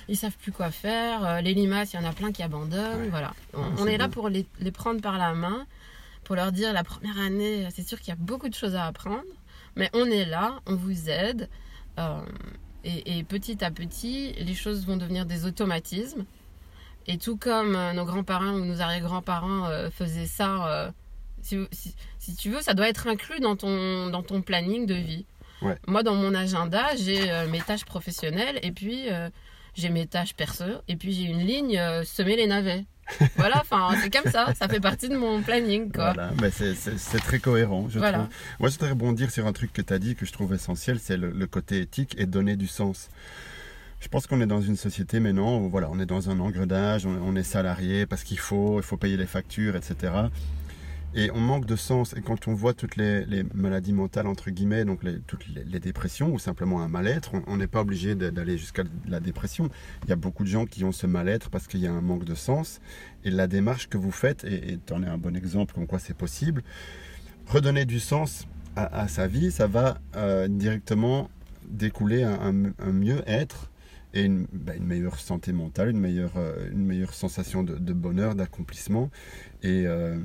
Ils savent plus quoi faire. Euh, les limaces, il y en a plein qui abandonnent. Ouais. Voilà. On, Ah, on est là pour les, les prendre par la main, pour leur dire la première année, c'est sûr qu'il y a beaucoup de choses à apprendre, mais on est là, on vous aide. euh, et, et petit à petit, les choses vont devenir des automatismes. Et tout comme euh, nos grands-parents ou nos arrière-grands-parents euh, faisaient ça, si, si- si tu veux, ça doit être inclus dans ton, dans ton planning de vie. Ouais. Moi, dans mon agenda, j'ai mes tâches professionnelles et puis j'ai mes tâches perso et puis j'ai une ligne semer les navets. Voilà, enfin, c'est comme ça, ça fait partie de mon planning, quoi. Voilà, mais c'est- très cohérent, je Voilà. trouve. Moi, je voudrais rebondir sur un truc que tu as dit que je trouve essentiel, c'est le, le côté éthique et donner du sens. Je pense qu'on est dans une société maintenant où voilà, on est dans un engrenage, on, on est salarié parce qu'il faut, il faut payer les factures, etc. Et on manque de sens. Et quand on voit toutes les, maladies mentales, entre guillemets, donc toutes les, dépressions ou simplement un mal-être, on- n'est pas obligé d'aller jusqu'à la dépression. Il y a beaucoup de gens qui ont ce mal-être parce qu'il y a un manque de sens. Et la démarche que vous faites, et tu es un bon exemple comme quoi c'est possible, redonner du sens à, sa vie, ça va euh, directement découler un, un- mieux-être et une, bah, une meilleure santé mentale, une meilleure, euh, une meilleure sensation de, de bonheur, d'accomplissement. Et, euh,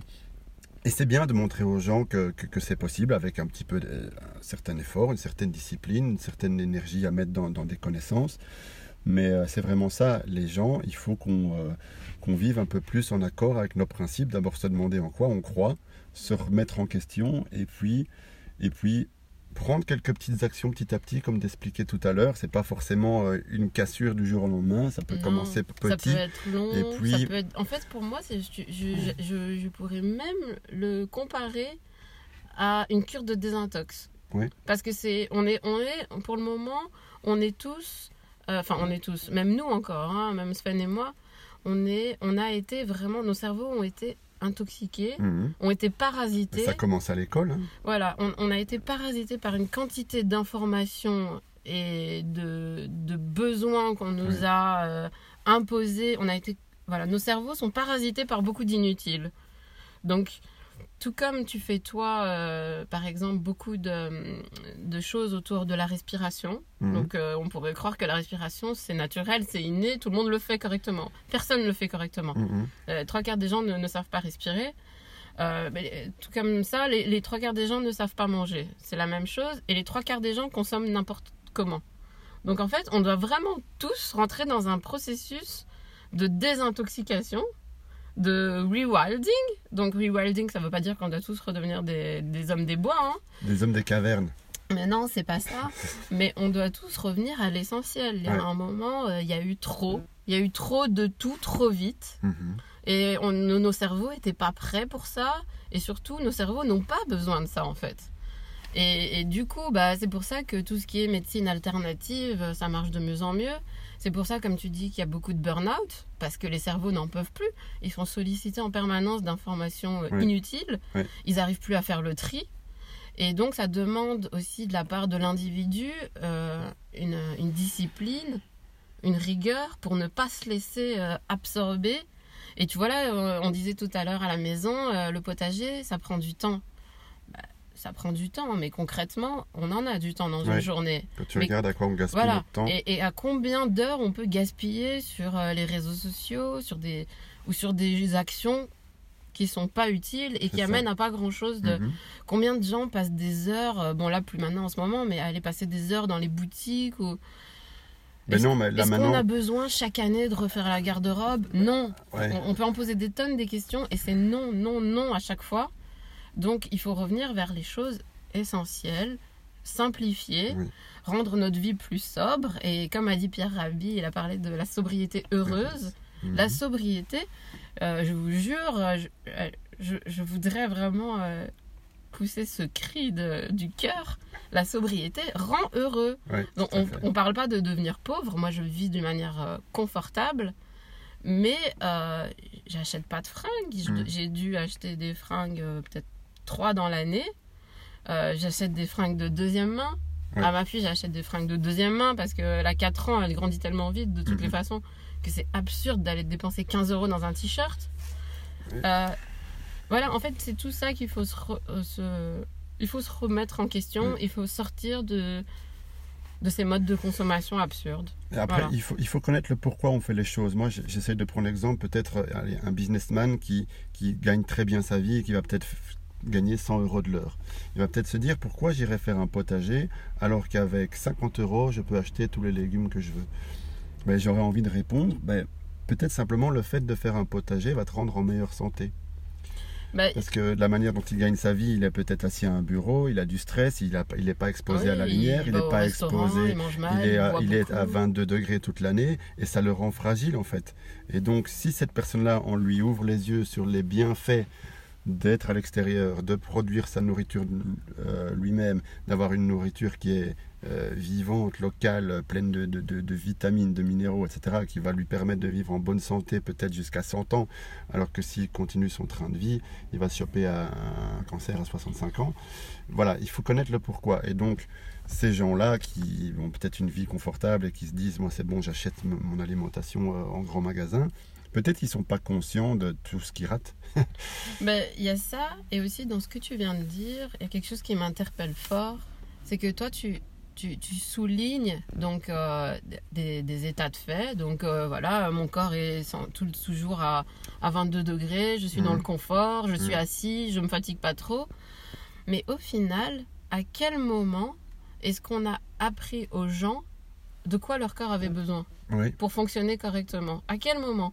et c'est bien de montrer aux gens que, que, c'est possible avec un petit peu un certain effort, une certaine discipline, une certaine énergie à mettre dans, des connaissances. Mais euh, c'est vraiment ça, les gens, il faut qu'on euh, qu'on vive un peu plus en accord avec nos principes. D'abord se demander en quoi on croit, se remettre en question et puis, et puis prendre quelques petites actions petit à petit, comme d'expliquer tout à l'heure. C'est pas forcément euh, une cassure du jour au lendemain, ça peut Non, commencer Ça petit. peut être long. et puis- ça peut être... En fait, pour moi, c'est, je, je, je, je pourrais même le comparer à une cure de désintox. Oui. Parce que c'est, on est, on est, pour le moment, on est tous, euh, enfin, on est tous, même nous encore, hein, même Sven et moi, on est, on a été vraiment, nos cerveaux ont été intoxiqués, Mhm. ont été parasités. Ça commence à l'école. hein. Voilà, on, on a été parasité par une quantité d'informations et de, de besoins qu'on nous a euh, imposés. On a été, voilà, nos cerveaux sont parasités par beaucoup d'inutiles. Donc, tout comme tu fais toi, euh, par exemple, beaucoup de, de choses autour de la respiration. Mhm. Donc, euh, on pourrait croire que la respiration, c'est naturel, c'est inné, tout le monde le fait correctement. Personne ne le fait correctement. Mhm. Euh, trois quarts des gens ne, ne savent pas respirer. Mais, tout comme ça, les, les trois quarts des gens ne savent pas manger. C'est la même chose. Et les trois quarts des gens consomment n'importe comment. Donc en fait, on doit vraiment tous rentrer dans un processus de désintoxication, de rewilding. Donc rewilding, ça ne veut pas dire qu'on doit tous redevenir des, des hommes des bois. hein. Des hommes des cavernes. Mais non, c'est pas ça. Mais on doit tous revenir à l'essentiel. Il y a Ouais. un moment, euh, il y a eu trop. Il y a eu trop de tout, trop vite. Mhm. Et on- nos, nos cerveaux n'étaient pas prêts pour ça. Et surtout, nos cerveaux n'ont pas besoin de ça, en fait. Et, et du coup, bah, c'est pour ça que tout ce qui est médecine alternative, euh, ça marche de mieux en mieux. C'est pour ça, comme tu dis, qu'il y a beaucoup de burn-out, parce que les cerveaux n'en peuvent plus. Ils sont sollicités en permanence d'informations euh, Oui. inutiles. Oui. Ils n'arrivent plus à faire le tri. Et donc, ça demande aussi de la part de l'individu euh, une, une discipline, une rigueur pour ne pas se laisser euh, absorber. Et tu vois là, on disait tout à l'heure à la maison, euh, le potager, ça prend du temps. Ça prend du temps, mais concrètement, on en a du temps dans une journée. Quand tu Mais- regardes à quoi on gaspille Voilà. notre temps. Et, et à combien d'heures on peut gaspiller sur euh, les réseaux sociaux, sur des ou sur des actions qui sont pas utiles et qui ça. amènent à pas grand chose de Mhm. combien de gens passent des heures euh, bon là plus maintenant en ce moment mais aller passer des heures dans les boutiques ou Est-ce- non, mais là maintenant. a besoin chaque année de refaire la garde-robe? Non Ouais. on, on peut en poser des tonnes des questions et c'est non non non à chaque fois donc il faut revenir vers les choses essentielles simplifier Oui. rendre notre vie plus sobre. Et comme a dit Pierre Rabhi, il a parlé de la sobriété heureuse. Mhm. La sobriété, euh, je vous jure, euh, je, euh, je- je voudrais vraiment euh, pousser ce cri de- du cœur. La sobriété rend heureux. Ouais, Donc, on ne parle pas de devenir pauvre. Moi, je vis d'une manière euh, confortable. Mais j'achète pas de fringues. Mm. J'ai dû acheter des fringues, peut-être trois dans l'année. Euh, j'achète des fringues de deuxième main. Ouais. À ma fille, j'achète des fringues de deuxième main parce qu'elle a 4 ans, elle grandit tellement vite de toutes les façons que c'est absurde d'aller dépenser 15 euros dans un t-shirt. Ouais. Euh, voilà, en fait, c'est tout ça qu'il faut se, euh, se- il faut se remettre en question. Ouais. Il faut sortir de, de ces modes de consommation absurdes. Et après, Voilà. il, faut, il faut connaître le pourquoi on fait les choses. Moi, j'essaie de prendre l'exemple, peut-être un businessman qui, qui gagne très bien sa vie et qui va peut-être gagner 100 euros de l'heure. Il va peut-être se dire pourquoi j'irais faire un potager alors qu'avec 50 euros, je peux acheter tous les légumes que je veux? Ben, J'aurais envie de répondre, ben, peut-être simplement le fait de faire un potager va te rendre en meilleure santé. Bah, Parce que de la manière dont il gagne sa vie, il est peut-être assis à un bureau, il a du stress, il n'est il pas exposé à la lumière, il n'est pas exposé il mange mal, il est, à, il est à beaucoup. 22 degrés toute l'année et ça le rend fragile en fait. Et donc si cette personne-là, on lui ouvre les yeux sur les bienfaits d'être à l'extérieur, de produire sa nourriture euh, lui-même, d'avoir une nourriture qui est euh, vivante, locale, pleine de, de- vitamines, de minéraux, etc., qui va lui permettre de vivre en bonne santé peut-être jusqu'à 100 ans, alors que s'il continue son train de vie, il va se choper à un cancer à 65 ans. Voilà, il faut connaître le pourquoi. Et donc, ces gens-là qui ont peut-être une vie confortable et qui se disent, moi c'est bon, j'achète mon alimentation euh, en grand magasin, peut-être qu'ils ne sont pas conscients de tout ce qu'ils ratent. Ben, il y a ça, et aussi dans ce que tu viens de dire, il y a quelque chose qui m'interpelle fort, c'est que toi, tu, tu, tu soulignes donc euh, des, des états de fait. Donc euh, voilà, mon corps est sans- tout, toujours à, à 22 degrés, je suis dans Mhm. le confort, je suis Mhm. assis, je me fatigue pas trop. Mais au final, à quel moment est-ce qu'on a appris aux gens de quoi leur corps avait besoin Oui, pour fonctionner correctement? À quel moment?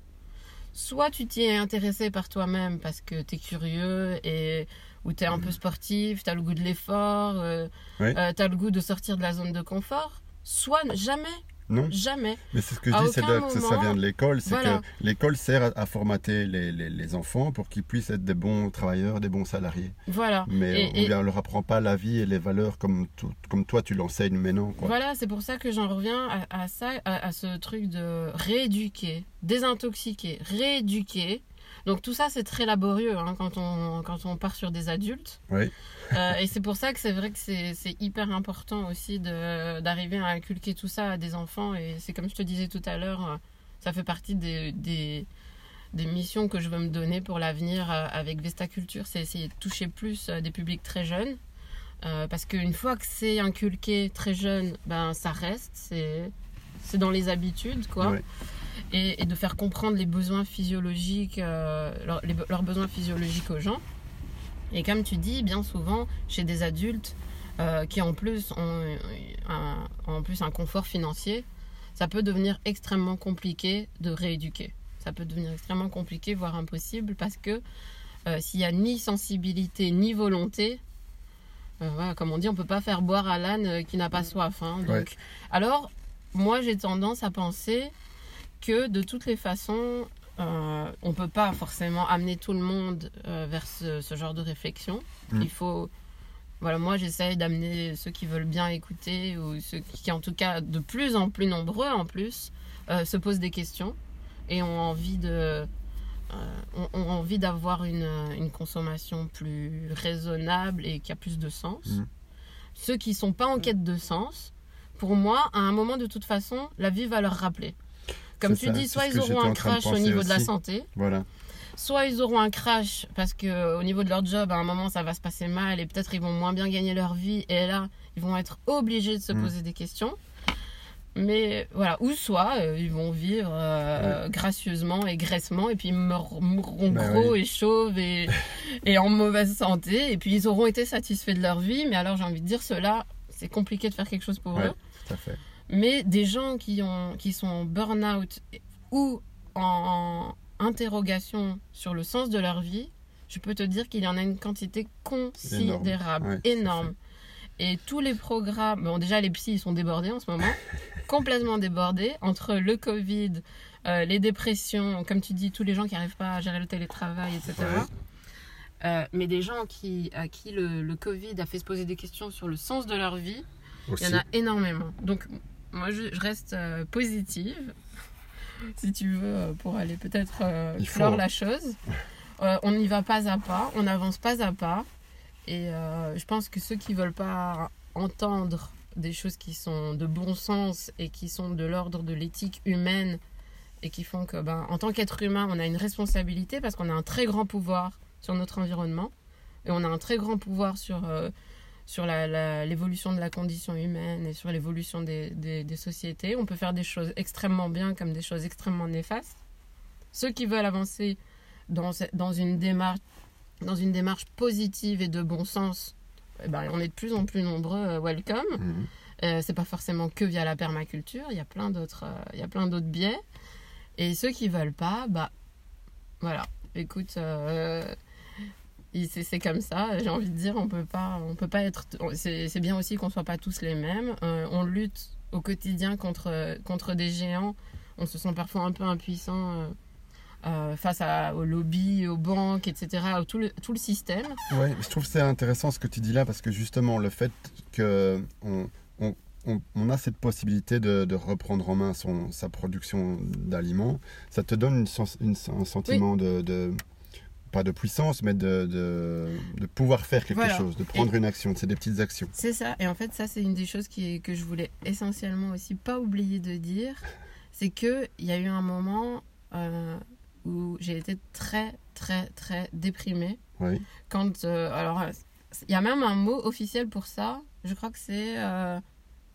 Soit tu t'y es intéressé par toi-même parce que tu es curieux et ou tu es un peu sportif, tu as le goût de l'effort, euh, Oui. tu as le goût de sortir de la zone de confort. Soit jamais, non jamais. Mais c'est ce que je À dis, c'est que ça vient de l'école. C'est Voilà. que l'école sert à, à formater les, les- les enfants pour qu'ils puissent être des bons travailleurs, des bons salariés. Voilà. Mais Et- on et- ne leur apprend pas la vie et les valeurs comme, tout- comme toi tu l'enseignes maintenant. Quoi. Voilà, c'est pour ça que j'en reviens à, à ça, à, à ce truc de rééduquer, désintoxiquer, rééduquer. Donc tout ça, c'est très laborieux hein, quand, on, quand on part sur des adultes. Oui. Euh, et c'est pour ça que c'est vrai que c'est hyper important aussi d'arriver à inculquer tout ça à des enfants. Et c'est comme je te disais tout à l'heure, euh, ça fait partie des, des, des missions que je veux me donner pour l'avenir euh, avec Vesta Culture. C'est essayer de toucher plus des publics très jeunes. Euh, parce qu'une fois que c'est inculqué très jeune, ben, ça reste. C'est c'est dans les habitudes, quoi Ouais. Et, et de faire comprendre les besoins physiologiques, euh, leurs- les- leurs besoins physiologiques aux gens. Et comme tu dis, bien souvent, chez des adultes euh, qui en plus ont un, en plus un confort financier, ça peut devenir extrêmement compliqué de rééduquer. Ça peut devenir extrêmement compliqué, voire impossible, parce que euh, s'il n'y a ni sensibilité ni volonté, euh, voilà, comme on dit, on peut pas faire boire à l'âne qui n'a pas soif. hein. donc, Ouais. alors, moi, j'ai tendance à penser que de toutes les façons, euh, on peut pas forcément amener tout le monde euh, vers ce, ce genre de réflexion. Mm. Il faut, voilà, moi, j'essaye d'amener ceux qui veulent bien écouter ou ceux qui, en tout cas, de plus en plus nombreux en plus, euh, se posent des questions et ont envie de ont, ont envie d'avoir une, une consommation plus raisonnable et qui a plus de sens. Mm. Ceux qui sont pas en quête de sens, pour moi, à un moment de toute façon, la vie va leur rappeler. Comme tu ça, dis, soit ils auront un crash au niveau de la santé, Voilà. soit ils auront un crash parce que au niveau de leur job, à un moment, ça va se passer mal et peut-être ils vont moins bien gagner leur vie et là, ils vont être obligés de se Mm. poser des questions. Mais voilà, ou soit euh, ils vont vivre euh, gracieusement et graissement et puis mourront Bah gros oui. et chauves et, et en mauvaise santé et puis ils auront été satisfaits de leur vie. Mais alors j'ai envie de dire, cela, c'est compliqué de faire quelque chose pour Ouais. eux. Tout à fait. Mais des gens qui, ont, qui sont en burn-out ou en interrogation sur le sens de leur vie, je peux te dire qu'il y en a une quantité considérable, Énorme. Ouais. Et tous les programmes, bon déjà les psys ils sont débordés en ce moment, complètement débordés entre le Covid, euh, les dépressions, comme tu dis, tous les gens qui n'arrivent pas à gérer le télétravail, etc. Ouais. Euh, mais des gens qui, à qui le, le Covid a fait se poser des questions sur le sens de leur vie, Aussi. il y en a énormément. Donc, moi, je, je reste euh, positive, si tu veux, euh, pour aller peut-être euh, Il faut, clore hein. la chose. Euh, on y va pas à pas, on avance pas à pas. Et je pense que ceux qui veulent pas entendre des choses qui sont de bon sens et qui sont de l'ordre de l'éthique humaine et qui font que, ben, en tant qu'être humain, on a une responsabilité parce qu'on a un très grand pouvoir sur notre environnement et on a un très grand pouvoir sur, sur la- la- l'évolution de la condition humaine et sur l'évolution des, des- des sociétés. On peut faire des choses extrêmement bien comme des choses extrêmement néfastes. Ceux qui veulent avancer dans, dans, une, démarche, dans une démarche positive et de bon sens, eh ben, on est de plus en plus nombreux. euh, welcome. Mhm. Euh, c'est pas forcément que via la permaculture, il y a plein d'autres, euh, il y a plein d'autres biais. Et ceux qui veulent pas, bah voilà. Écoute, euh, c'est comme ça. J'ai envie de dire, on peut pas, on peut pas être. C'est bien aussi qu'on soit pas tous les mêmes. Euh, on lutte au quotidien contre contre des géants. On se sent parfois un peu impuissant. euh, euh, face à, aux lobbies, aux banques, etc., à tout le, tout le système. Ouais, je trouve que c'est intéressant ce que tu dis là parce que justement le fait que on, on, on- on a cette possibilité de, de reprendre en main son, sa production d'aliments, ça te donne une sens- une- un sentiment de, de- pas de puissance, mais de, de, de pouvoir faire quelque Voilà. chose, de prendre une action. C'est des petites actions. C'est ça. Et en fait, ça, c'est une des choses qui que je voulais essentiellement aussi pas oublier de dire. C'est qu'il y a eu un moment euh, où j'ai été très, très, très déprimée. Oui. Quand. euh, alors, il y a même un mot officiel pour ça. Je crois que c'est. euh,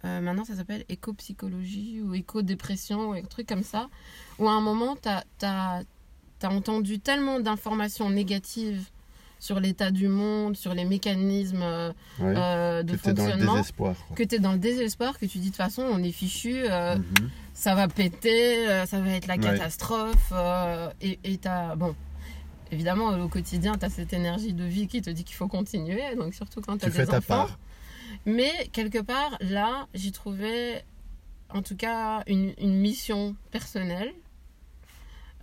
maintenant, ça s'appelle éco-psychologie ou éco-dépression ou un truc comme ça. Où à un moment, tu as, entendu tellement d'informations négatives sur l'état du monde, sur les mécanismes euh, Oui. euh, de Tu étais dans le fonctionnement, que tu es dans le désespoir, que tu dis de toute façon on est fichu, euh, Mhm. ça va péter, euh, ça va être la Ouais. catastrophe. euh, et t'as. Bon, évidemment, au quotidien, tu as cette énergie de vie qui te dit qu'il faut continuer, donc surtout quand as Tu des fais ta enfants. part. Mais quelque part, là, j'y trouvais en tout cas une, une mission personnelle.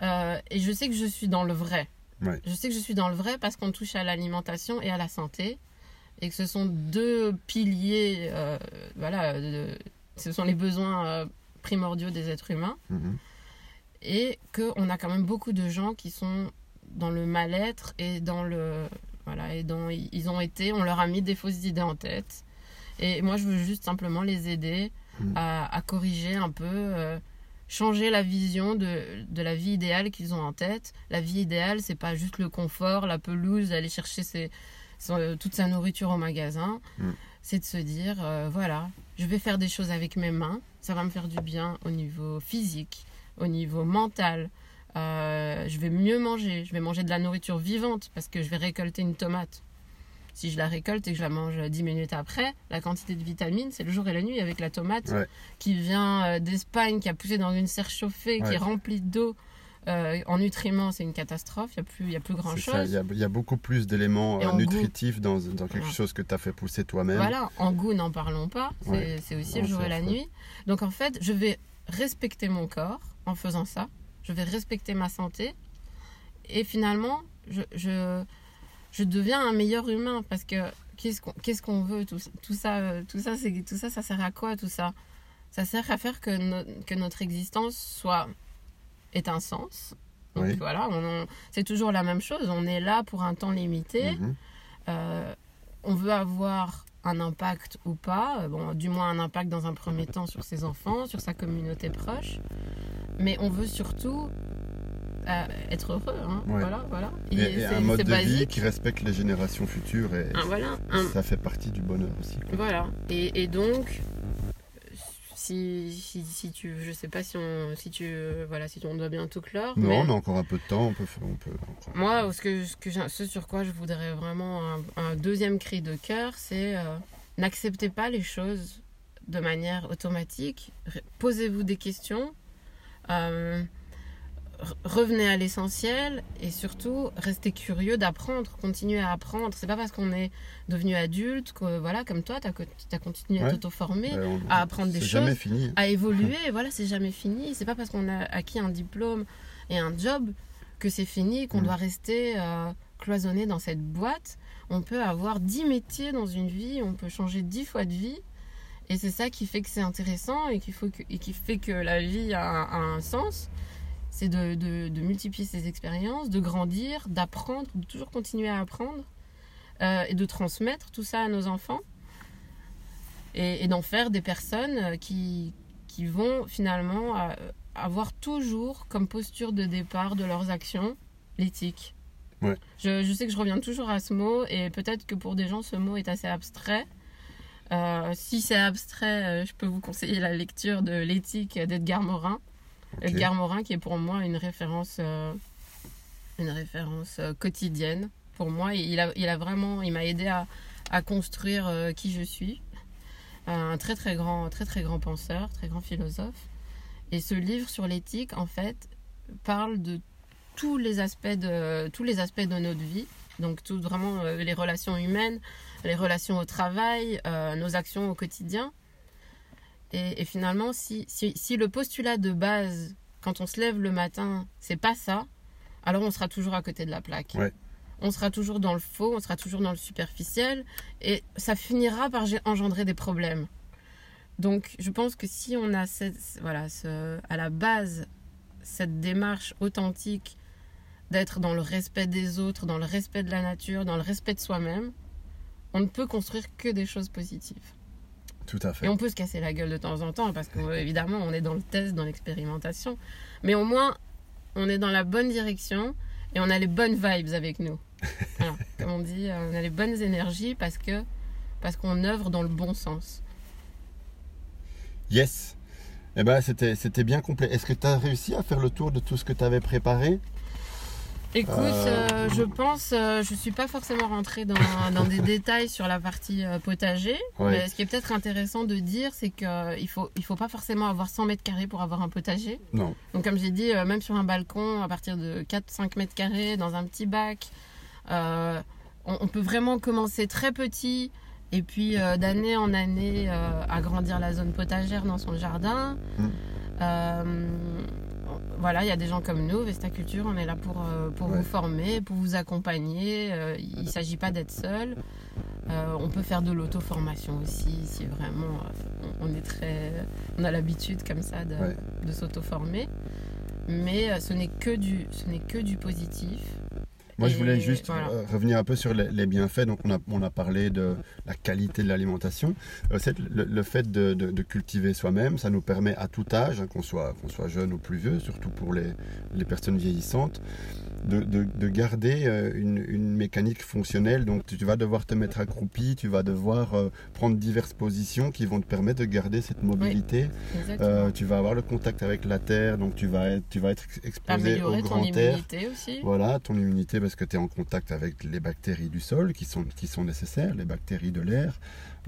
Euh, et je sais que je suis dans le vrai. Ouais. Je sais que je suis dans le vrai parce qu'on touche à l'alimentation et à la santé. Et que ce sont deux piliers, euh, voilà, de- ce sont les besoins euh, primordiaux des êtres humains. Mhm. Et qu'on a quand même beaucoup de gens qui sont dans le mal-être et dans le. Voilà, et dans, ils ont été, on leur a mis des fausses idées en tête. Et moi, je veux juste simplement les aider Mhm. à, à corriger un peu, changer la vision de, de la vie idéale qu'ils ont en tête. La vie idéale, c'est pas juste le confort, la pelouse, aller chercher ses, son- toute sa nourriture au magasin. Mhm. C'est de se dire, euh, voilà, je vais faire des choses avec mes mains, ça va me faire du bien au niveau physique, au niveau mental. Euh, je vais mieux manger, je vais manger de la nourriture vivante parce que je vais récolter une tomate. Si je la récolte et que je la mange 10 minutes après, la quantité de vitamines, c'est le jour et la nuit avec la tomate Ouais. qui vient euh, d'Espagne, qui a poussé dans une serre chauffée, qui est remplie d'eau. Euh, en nutriments, c'est une catastrophe, il n'y a, plus- y a plus C'est ça, grand-chose. Il y, a, il y a beaucoup plus d'éléments euh, nutritifs dans, dans quelque chose que tu as fait pousser toi-même. Voilà, en goût, n'en parlons pas. C'est Ouais. aussi Non, le jour et la nuit. Donc en fait, je vais respecter mon corps en faisant ça. Je vais respecter ma santé. Et finalement, je, je, je deviens un meilleur humain parce que qu'est-ce qu'on qu'est-ce qu'on veut tout, tout ça euh, tout ça c'est tout ça ça sert à quoi tout ça? Ça sert à faire que, no- que notre existence soit ait un sens. Donc Oui. voilà c'est toujours la même chose. On est là pour un temps limité. Mhm. euh, on veut avoir un impact ou pas, euh, bon, du moins un impact dans un premier temps sur ses enfants, sur sa communauté proche, mais on veut surtout euh, être heureux, hein, Ouais. voilà, voilà. Et, un mode de vie qui respecte les générations futures et Ah, voilà, un- ça fait partie du bonheur aussi. voilà. Et, et donc, si, si, si tu, je sais pas si on, si tu, voilà, si on doit bientôt clore. Non, mais- on a encore un peu de temps, on peut, on peut Moi, ce, que, ce, que j'ai- ce sur quoi je voudrais vraiment un, un deuxième cri de cœur, c'est euh, n'acceptez pas les choses de manière automatique. Posez-vous des questions. Euh, revenez à l'essentiel et surtout restez curieux d'apprendre, continuez à apprendre. C'est pas parce qu'on est devenu adulte que voilà, comme toi, tu as, continué à t'auto-former, on- à apprendre des choses. à évoluer. Voilà, c'est jamais fini. C'est pas parce qu'on a acquis un diplôme et un job que c'est fini, qu'on Mm. doit rester euh, cloisonné dans cette boîte. On peut avoir 10 métiers dans une vie, on peut changer 10 fois de vie. Et c'est ça qui fait que c'est intéressant et, qu'il faut que, et qui fait que la vie a un sens. C'est de, de- de multiplier ses expériences, de grandir, d'apprendre, de toujours continuer à apprendre euh, et de transmettre tout ça à nos enfants et, et d'en faire des personnes euh, qui, qui vont finalement euh, avoir toujours comme posture de départ de leurs actions l'éthique. Ouais. Je, je sais que je reviens toujours à ce mot et peut-être que pour des gens ce mot est assez abstrait. Euh, si c'est abstrait, je peux vous conseiller la lecture de l'éthique d'Edgar Morin. Ok. Edgar Morin qui est pour moi une référence, euh, une référence euh, quotidienne. Pour moi, il a, il a vraiment, il m'a aidé à, à construire euh, qui je suis. Un très très grand, très très grand penseur, très grand philosophe. Et ce livre sur l'éthique, en fait, parle de tous les aspects de tous les aspects de notre vie. Donc tout vraiment les relations humaines, les relations au travail, nos actions au quotidien. Et, et finalement, si, si, si le postulat de base, quand on se lève le matin, c'est pas ça, alors on sera toujours à côté de la plaque. Ouais. On sera toujours dans le faux, on sera toujours dans le superficiel, et ça finira par engendrer des problèmes. Donc, je pense que si on a cette, voilà, ce- à la base cette démarche authentique d'être dans le respect des autres, dans le respect de la nature, dans le respect de soi-même, on ne peut construire que des choses positives. Tout à fait. Et on peut se casser la gueule de temps en temps parce qu'évidemment, on est dans le test, dans l'expérimentation. Mais au moins, on est dans la bonne direction et on a les bonnes vibes avec nous. Comme on dit, euh, on a les bonnes énergies parce que parce qu'on œuvre dans le bon sens. Yes. Eh ben, c'était, c'était bien complet. Est-ce que tu as réussi à faire le tour de tout ce que tu avais préparé? Écoute, Euh, euh, je pense, euh, je suis pas forcément rentrée dans, dans des détails sur la partie potager, Ouais. mais ce qui est peut-être intéressant de dire, c'est qu'il faut, il faut pas forcément avoir 100 mètres carrés pour avoir un potager. Non. Donc comme j'ai dit, même sur un balcon, à partir de 4-5 mètres carrés, dans un petit bac, euh, on, on peut vraiment commencer très petit et puis euh, d'année en année euh, agrandir la zone potagère dans son jardin. Mm. Euh, voilà, il y a des gens comme nous, Vesta Culture, on est là pour, euh, pour Ouais. vous former, pour vous accompagner. Euh, il ne s'agit pas d'être seul. Euh, on peut faire de l'auto-formation aussi, si vraiment on est très, on a l'habitude comme ça de, Ouais. de s'auto-former. Mais ce n'est que du, ce n'est que du positif. Moi, je voulais juste voilà. euh, revenir un peu sur les, les bienfaits. Donc, on a, on a parlé de la qualité de l'alimentation. Euh, le, le fait de, de- de cultiver soi-même, ça nous permet à tout âge, hein, qu'on soit, qu'on soit jeune ou plus vieux, surtout pour les, les personnes vieillissantes, de, de- de garder euh, une, une mécanique fonctionnelle. Donc, tu, tu vas devoir te mettre accroupi, tu vas devoir euh, prendre diverses positions qui vont te permettre de garder cette mobilité. Tu vas avoir le contact avec la terre, donc tu vas être, tu vas être exposé au Améliorer ton grand air. immunité aussi. Voilà, ton immunité parce que tu es en contact avec les bactéries du sol qui sont, qui sont nécessaires, les bactéries de l'air?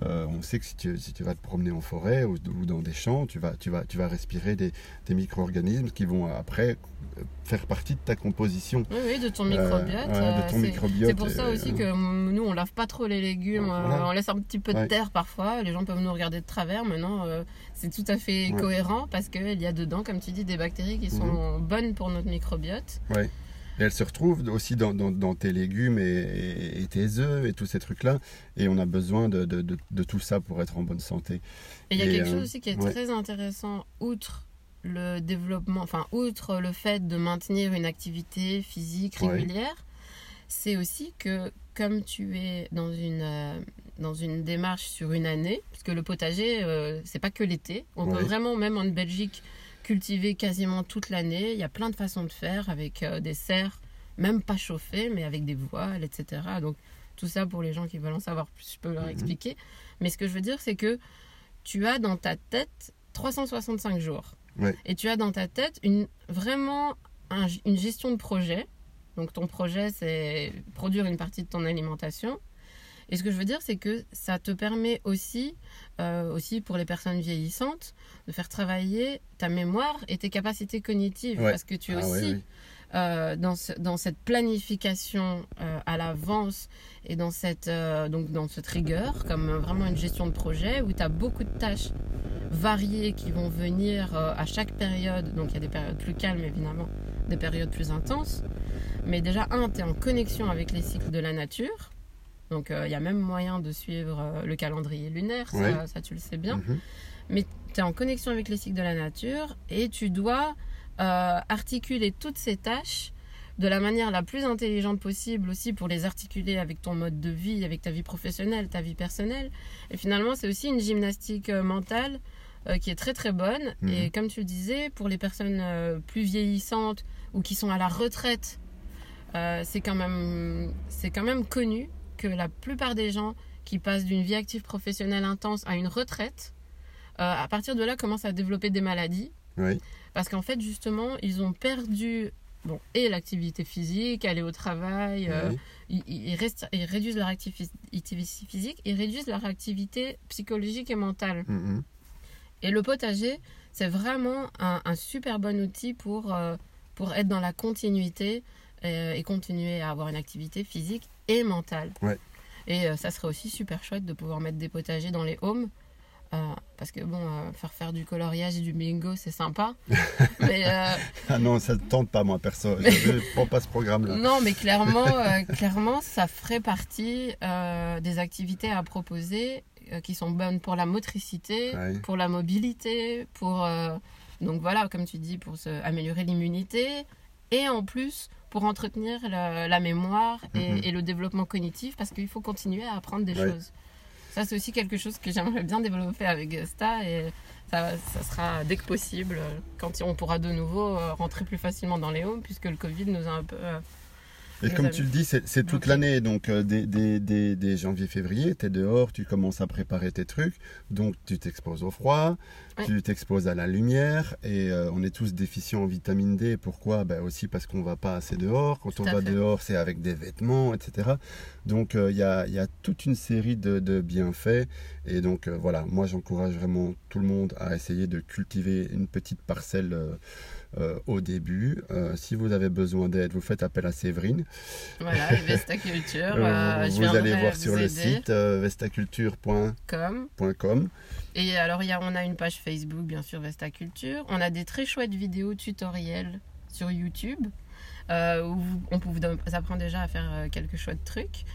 Euh, on sait que si tu, si tu vas te promener en forêt ou, ou dans des champs, tu vas, tu vas, tu vas respirer des, des micro-organismes qui vont après euh, faire partie de ta composition. Oui, oui, de ton Euh, microbiote. ouais, de ton c'est- microbiote. C'est pour ça aussi que nous, on lave pas trop les légumes. Voilà. on laisse un petit peu de Ouais. terre parfois. Les gens peuvent nous regarder de travers. Maintenant, c'est tout à fait Ouais. cohérent parce qu'il y a dedans, comme tu dis, des bactéries qui sont bonnes pour notre microbiote. Et elle se retrouve aussi dans, dans- dans tes légumes et, et- et tes œufs et tous ces trucs-là. Et on a besoin de, de- de- de tout ça pour être en bonne santé. Et il y a quelque euh, chose aussi qui est ouais. très intéressant, outre le développement, enfin, outre le fait de maintenir une activité physique Ouais. régulière, c'est aussi que comme tu es dans une, euh, dans une démarche sur une année, puisque le potager, euh, c'est pas que l'été, on Ouais. peut vraiment, même en Belgique, cultiver quasiment toute l'année. Il y a plein de façons de faire avec euh, des serres, même pas chauffées, mais avec des voiles, etc. Donc, tout ça pour les gens qui veulent en savoir plus, je peux leur Mhm. expliquer. Mais ce que je veux dire, c'est que tu as dans ta tête 365 jours. Ouais. Et tu as dans ta tête une, vraiment un- une gestion de projet. Donc ton projet, c'est produire une partie de ton alimentation. Et ce que je veux dire, c'est que ça te permet aussi, euh, aussi pour les personnes vieillissantes, de faire travailler ta mémoire et tes capacités cognitives. Ouais. Parce que tu es Ah aussi oui. euh, dans, ce- dans cette planification euh, à l'avance et dans cette, donc dans ce trigger, comme vraiment une gestion de projet où tu as beaucoup de tâches variées qui vont venir à chaque période. Donc il y a des périodes plus calmes évidemment, des périodes plus intenses. Mais déjà, un, tu es en connexion avec les cycles de la nature. Donc euh, il y a même moyen de suivre euh, le calendrier lunaire, ça, Ouais. ça, tu le sais bien Mhm. tu es en connexion avec les cycles de la nature et tu dois euh, articuler toutes ces tâches de la manière la plus intelligente possible aussi pour les articuler avec ton mode de vie, avec ta vie professionnelle, ta vie personnelle. Et finalement, c'est aussi une gymnastique mentale qui est très très bonne. Mhm. Et comme tu le disais, pour les personnes plus vieillissantes ou qui sont à la retraite, c'est quand, même- c'est quand même connu que la plupart des gens qui passent d'une vie active professionnelle intense à une retraite, euh, à partir de là, commencent à développer des maladies. Oui. Parce qu'en fait, justement, ils ont perdu bon, et l'activité physique, aller au travail, euh, ils, ils restent- ils réduisent leur activité physique, ils réduisent leur activité psychologique et mentale. Mhm. Et le potager, c'est vraiment un, un super bon outil pour, euh, pour être dans la continuité et continuer à avoir une activité physique et mentale. Ouais. Et euh, ça serait aussi super chouette de pouvoir mettre des potagers dans les homes. euh, parce que bon, euh, faire faire du coloriage et du bingo, c'est sympa. mais euh, Ah non, ça ne tente pas, moi, perso. Je ne prends pas ce programme-là. non, mais clairement, euh, clairement, ça ferait partie euh, des activités à proposer euh, qui sont bonnes pour la motricité, Ouais. pour la mobilité, pour euh, donc voilà, comme tu dis, pour se, améliorer l'immunité et en plus pour entretenir la, la mémoire et, Mhm. et le développement cognitif parce qu'il faut continuer à apprendre des Ouais. choses. Ça, c'est aussi quelque chose que j'aimerais bien développer avec Sta et ça, ça sera dès que possible quand on pourra de nouveau euh, rentrer plus facilement dans les homes puisque le Covid nous a un peu euh, Et comme amis. tu le dis, c'est toute l'année. Donc, euh, dès, dès- dès- dès janvier-février, tu es dehors, tu commences à préparer tes trucs. Donc, tu t'exposes au froid, Ouais. tu t'exposes à la lumière. Et euh, on est tous déficients en vitamine D. Pourquoi? Ben Aussi parce qu'on va pas assez dehors. Quand Tout on va fait. dehors, c'est avec des vêtements, etc. Donc, euh, il y, a, il y a toute une série de, de bienfaits. Et donc, euh, voilà, moi, j'encourage vraiment tout le monde à essayer de cultiver une petite parcelle. Euh, au début. Euh, si vous avez besoin d'aide, vous faites appel à Séverine. Voilà, et Vesta Culture. Euh, vous allez voir vous sur le site vestaculture.com. Et alors, y a, on a une page Facebook, bien sûr, Vesta Culture. On a des très chouettes vidéos tutoriels sur YouTube où on peut vous apprendre déjà à faire quelques chouettes trucs.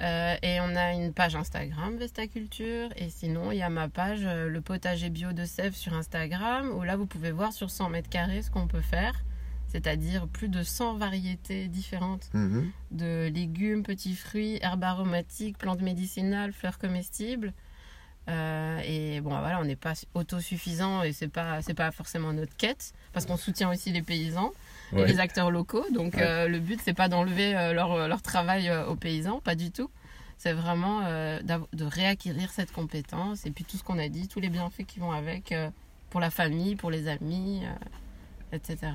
Euh, et on a une page Instagram, Vesta Culture. Et sinon, il y a ma page, euh, le potager bio de Sèvres sur Instagram, où là, vous pouvez voir sur 100 mètres carrés ce qu'on peut faire. C'est-à-dire plus de 100 variétés différentes Mhm. de légumes, petits fruits, herbes aromatiques, plantes médicinales, fleurs comestibles. Euh, et bon, voilà, on n'est pas autosuffisant et c'est pas c'est pas forcément notre quête parce qu'on soutient aussi les paysans et les acteurs locaux. Donc Ouais. euh, le but c'est pas d'enlever euh, leur, leur travail euh, aux paysans, pas du tout. C'est vraiment euh, de réacquérir cette compétence et puis tout ce qu'on a dit, tous les bienfaits qui vont avec euh, pour la famille, pour les amis, euh, etc.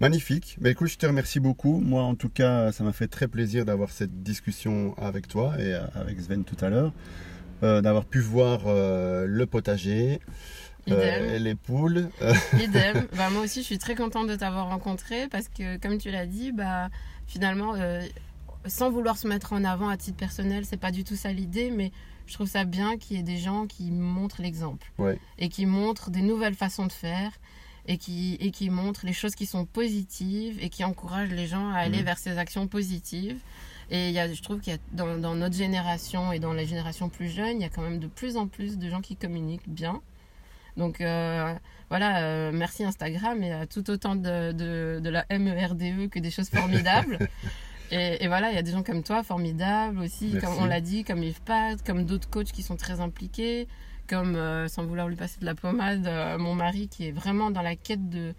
Magnifique. Mais écoute, je te remercie beaucoup. Moi, en tout cas, ça m'a fait très plaisir d'avoir cette discussion avec toi et euh, avec Sven tout à l'heure. Euh, d'avoir pu voir euh, le potager, euh, Idem. et les poules. Euh, Idem. Bah, moi aussi, je suis très contente de t'avoir rencontré parce que, comme tu l'as dit, bah, finalement, euh, sans vouloir se mettre en avant à titre personnel, c'est pas du tout ça l'idée, mais je trouve ça bien qu'il y ait des gens qui montrent l'exemple Ouais. et qui montrent des nouvelles façons de faire et qui, et qui montrent les choses qui sont positives et qui encouragent les gens à aller Mhm. vers ces actions positives. Et y a, je trouve qu'il y a dans, dans notre génération et dans les générations plus jeunes, il y a quand même de plus en plus de gens qui communiquent bien. Donc euh, voilà, euh, merci Instagram et à tout autant de, de, de la MERDE E que des choses formidables. et, et voilà, il y a des gens comme toi, formidables aussi, Merci. comme on l'a dit, comme Yves Pat, comme d'autres coachs qui sont très impliqués, comme, euh, sans vouloir lui passer de la pommade, euh, mon mari qui est vraiment dans la quête de,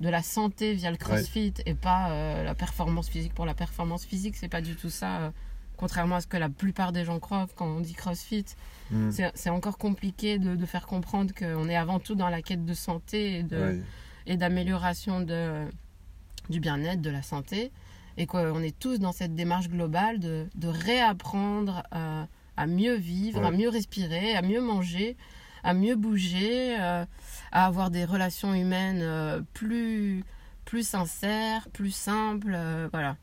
de la santé via le crossfit et pas euh, la performance physique pour la performance physique. C'est pas du tout ça, contrairement à ce que la plupart des gens croient quand on dit crossfit. Mm, C'est encore compliqué de, de faire comprendre qu'on est avant tout dans la quête de santé et d'amélioration du bien-être, de la santé, et qu'on est tous dans cette démarche globale de, de réapprendre euh, à mieux vivre, à mieux respirer, à mieux manger, à mieux bouger, euh, à avoir des relations humaines euh, plus, plus sincères, plus simples. euh, voilà.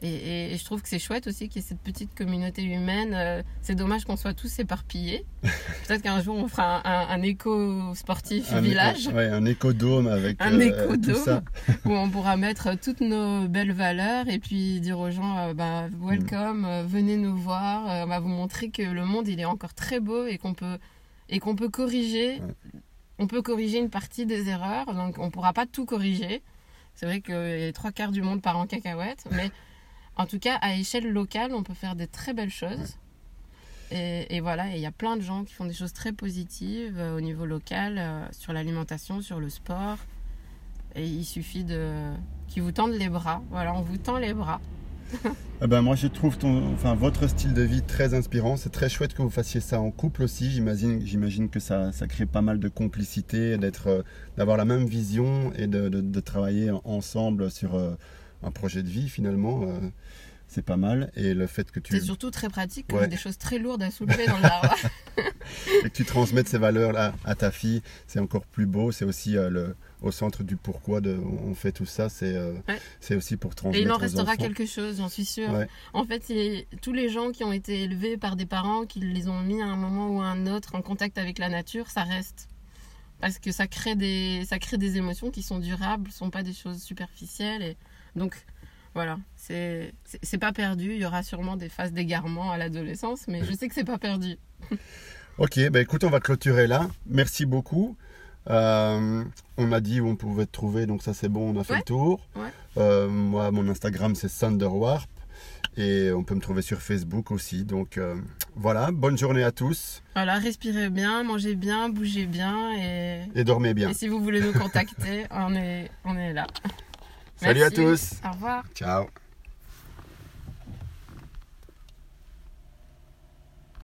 Et, et- et je trouve que c'est chouette aussi qu'il y ait cette petite communauté humaine. euh, c'est dommage qu'on soit tous éparpillés. Peut-être qu'un jour on fera un, un- un éco sportif Un, village ouais, un écodôme avec Un euh, tout écodôme. ça. où on pourra mettre toutes nos belles valeurs et puis dire aux gens euh, bah, welcome, euh, venez nous voir, euh, on va vous montrer que le monde il est encore très beau et qu'on peut et qu'on peut corriger Ouais. on peut corriger une partie des erreurs donc on pourra pas tout corriger. C'est vrai a les trois quarts du monde part en cacahuète mais en tout cas à échelle locale on peut faire des très belles choses. Et, voilà, il y a plein de gens qui font des choses très positives euh, au niveau local, euh, sur l'alimentation, sur le sport. Et il suffit de qu'ils vous tendent les bras. Voilà, on vous tend les bras. Eh ben, moi, je trouve ton, enfin, votre style de vie très inspirant. C'est très chouette que vous fassiez ça en couple aussi. J'imagine, que ça, ça crée pas mal de complicité, d'être, euh, d'avoir la même vision et de, travailler ensemble sur un projet de vie finalement. euh, c'est pas mal. Et le fait que tu, C'est surtout très pratique, comme Ouais. des choses très lourdes à soulever dans Darwa. et que tu transmettes ces valeurs-là à ta fille, c'est encore plus beau. C'est aussi euh, le, au centre du pourquoi de, on fait tout ça. C'est, euh, Ouais. aussi pour Et transmettre il en restera enfants. quelque chose, j'en suis sûre. Ouais. En fait, tous les gens qui ont été élevés par des parents qui les ont mis à un moment ou à un autre en contact avec la nature, ça reste. Parce que ça crée des, ça crée des émotions qui sont durables, sont pas des choses superficielles. Et donc, voilà, c'est pas perdu. Il y aura sûrement des phases d'égarement à l'adolescence, mais je sais que c'est pas perdu. Ok, bah écoute, on va clôturer là. Merci beaucoup. Euh, on a dit où on pouvait te trouver, donc ça c'est bon, on a fait Ouais. le tour. Ouais. Euh, moi, mon Instagram c'est Thunderwarp et on peut me trouver sur Facebook aussi. Donc euh, voilà, bonne journée à tous Voilà, respirez bien, mangez bien, bougez bien et, et dormez bien. et si vous voulez nous contacter, on est, on est là. Salut à tous. Au revoir. Ciao.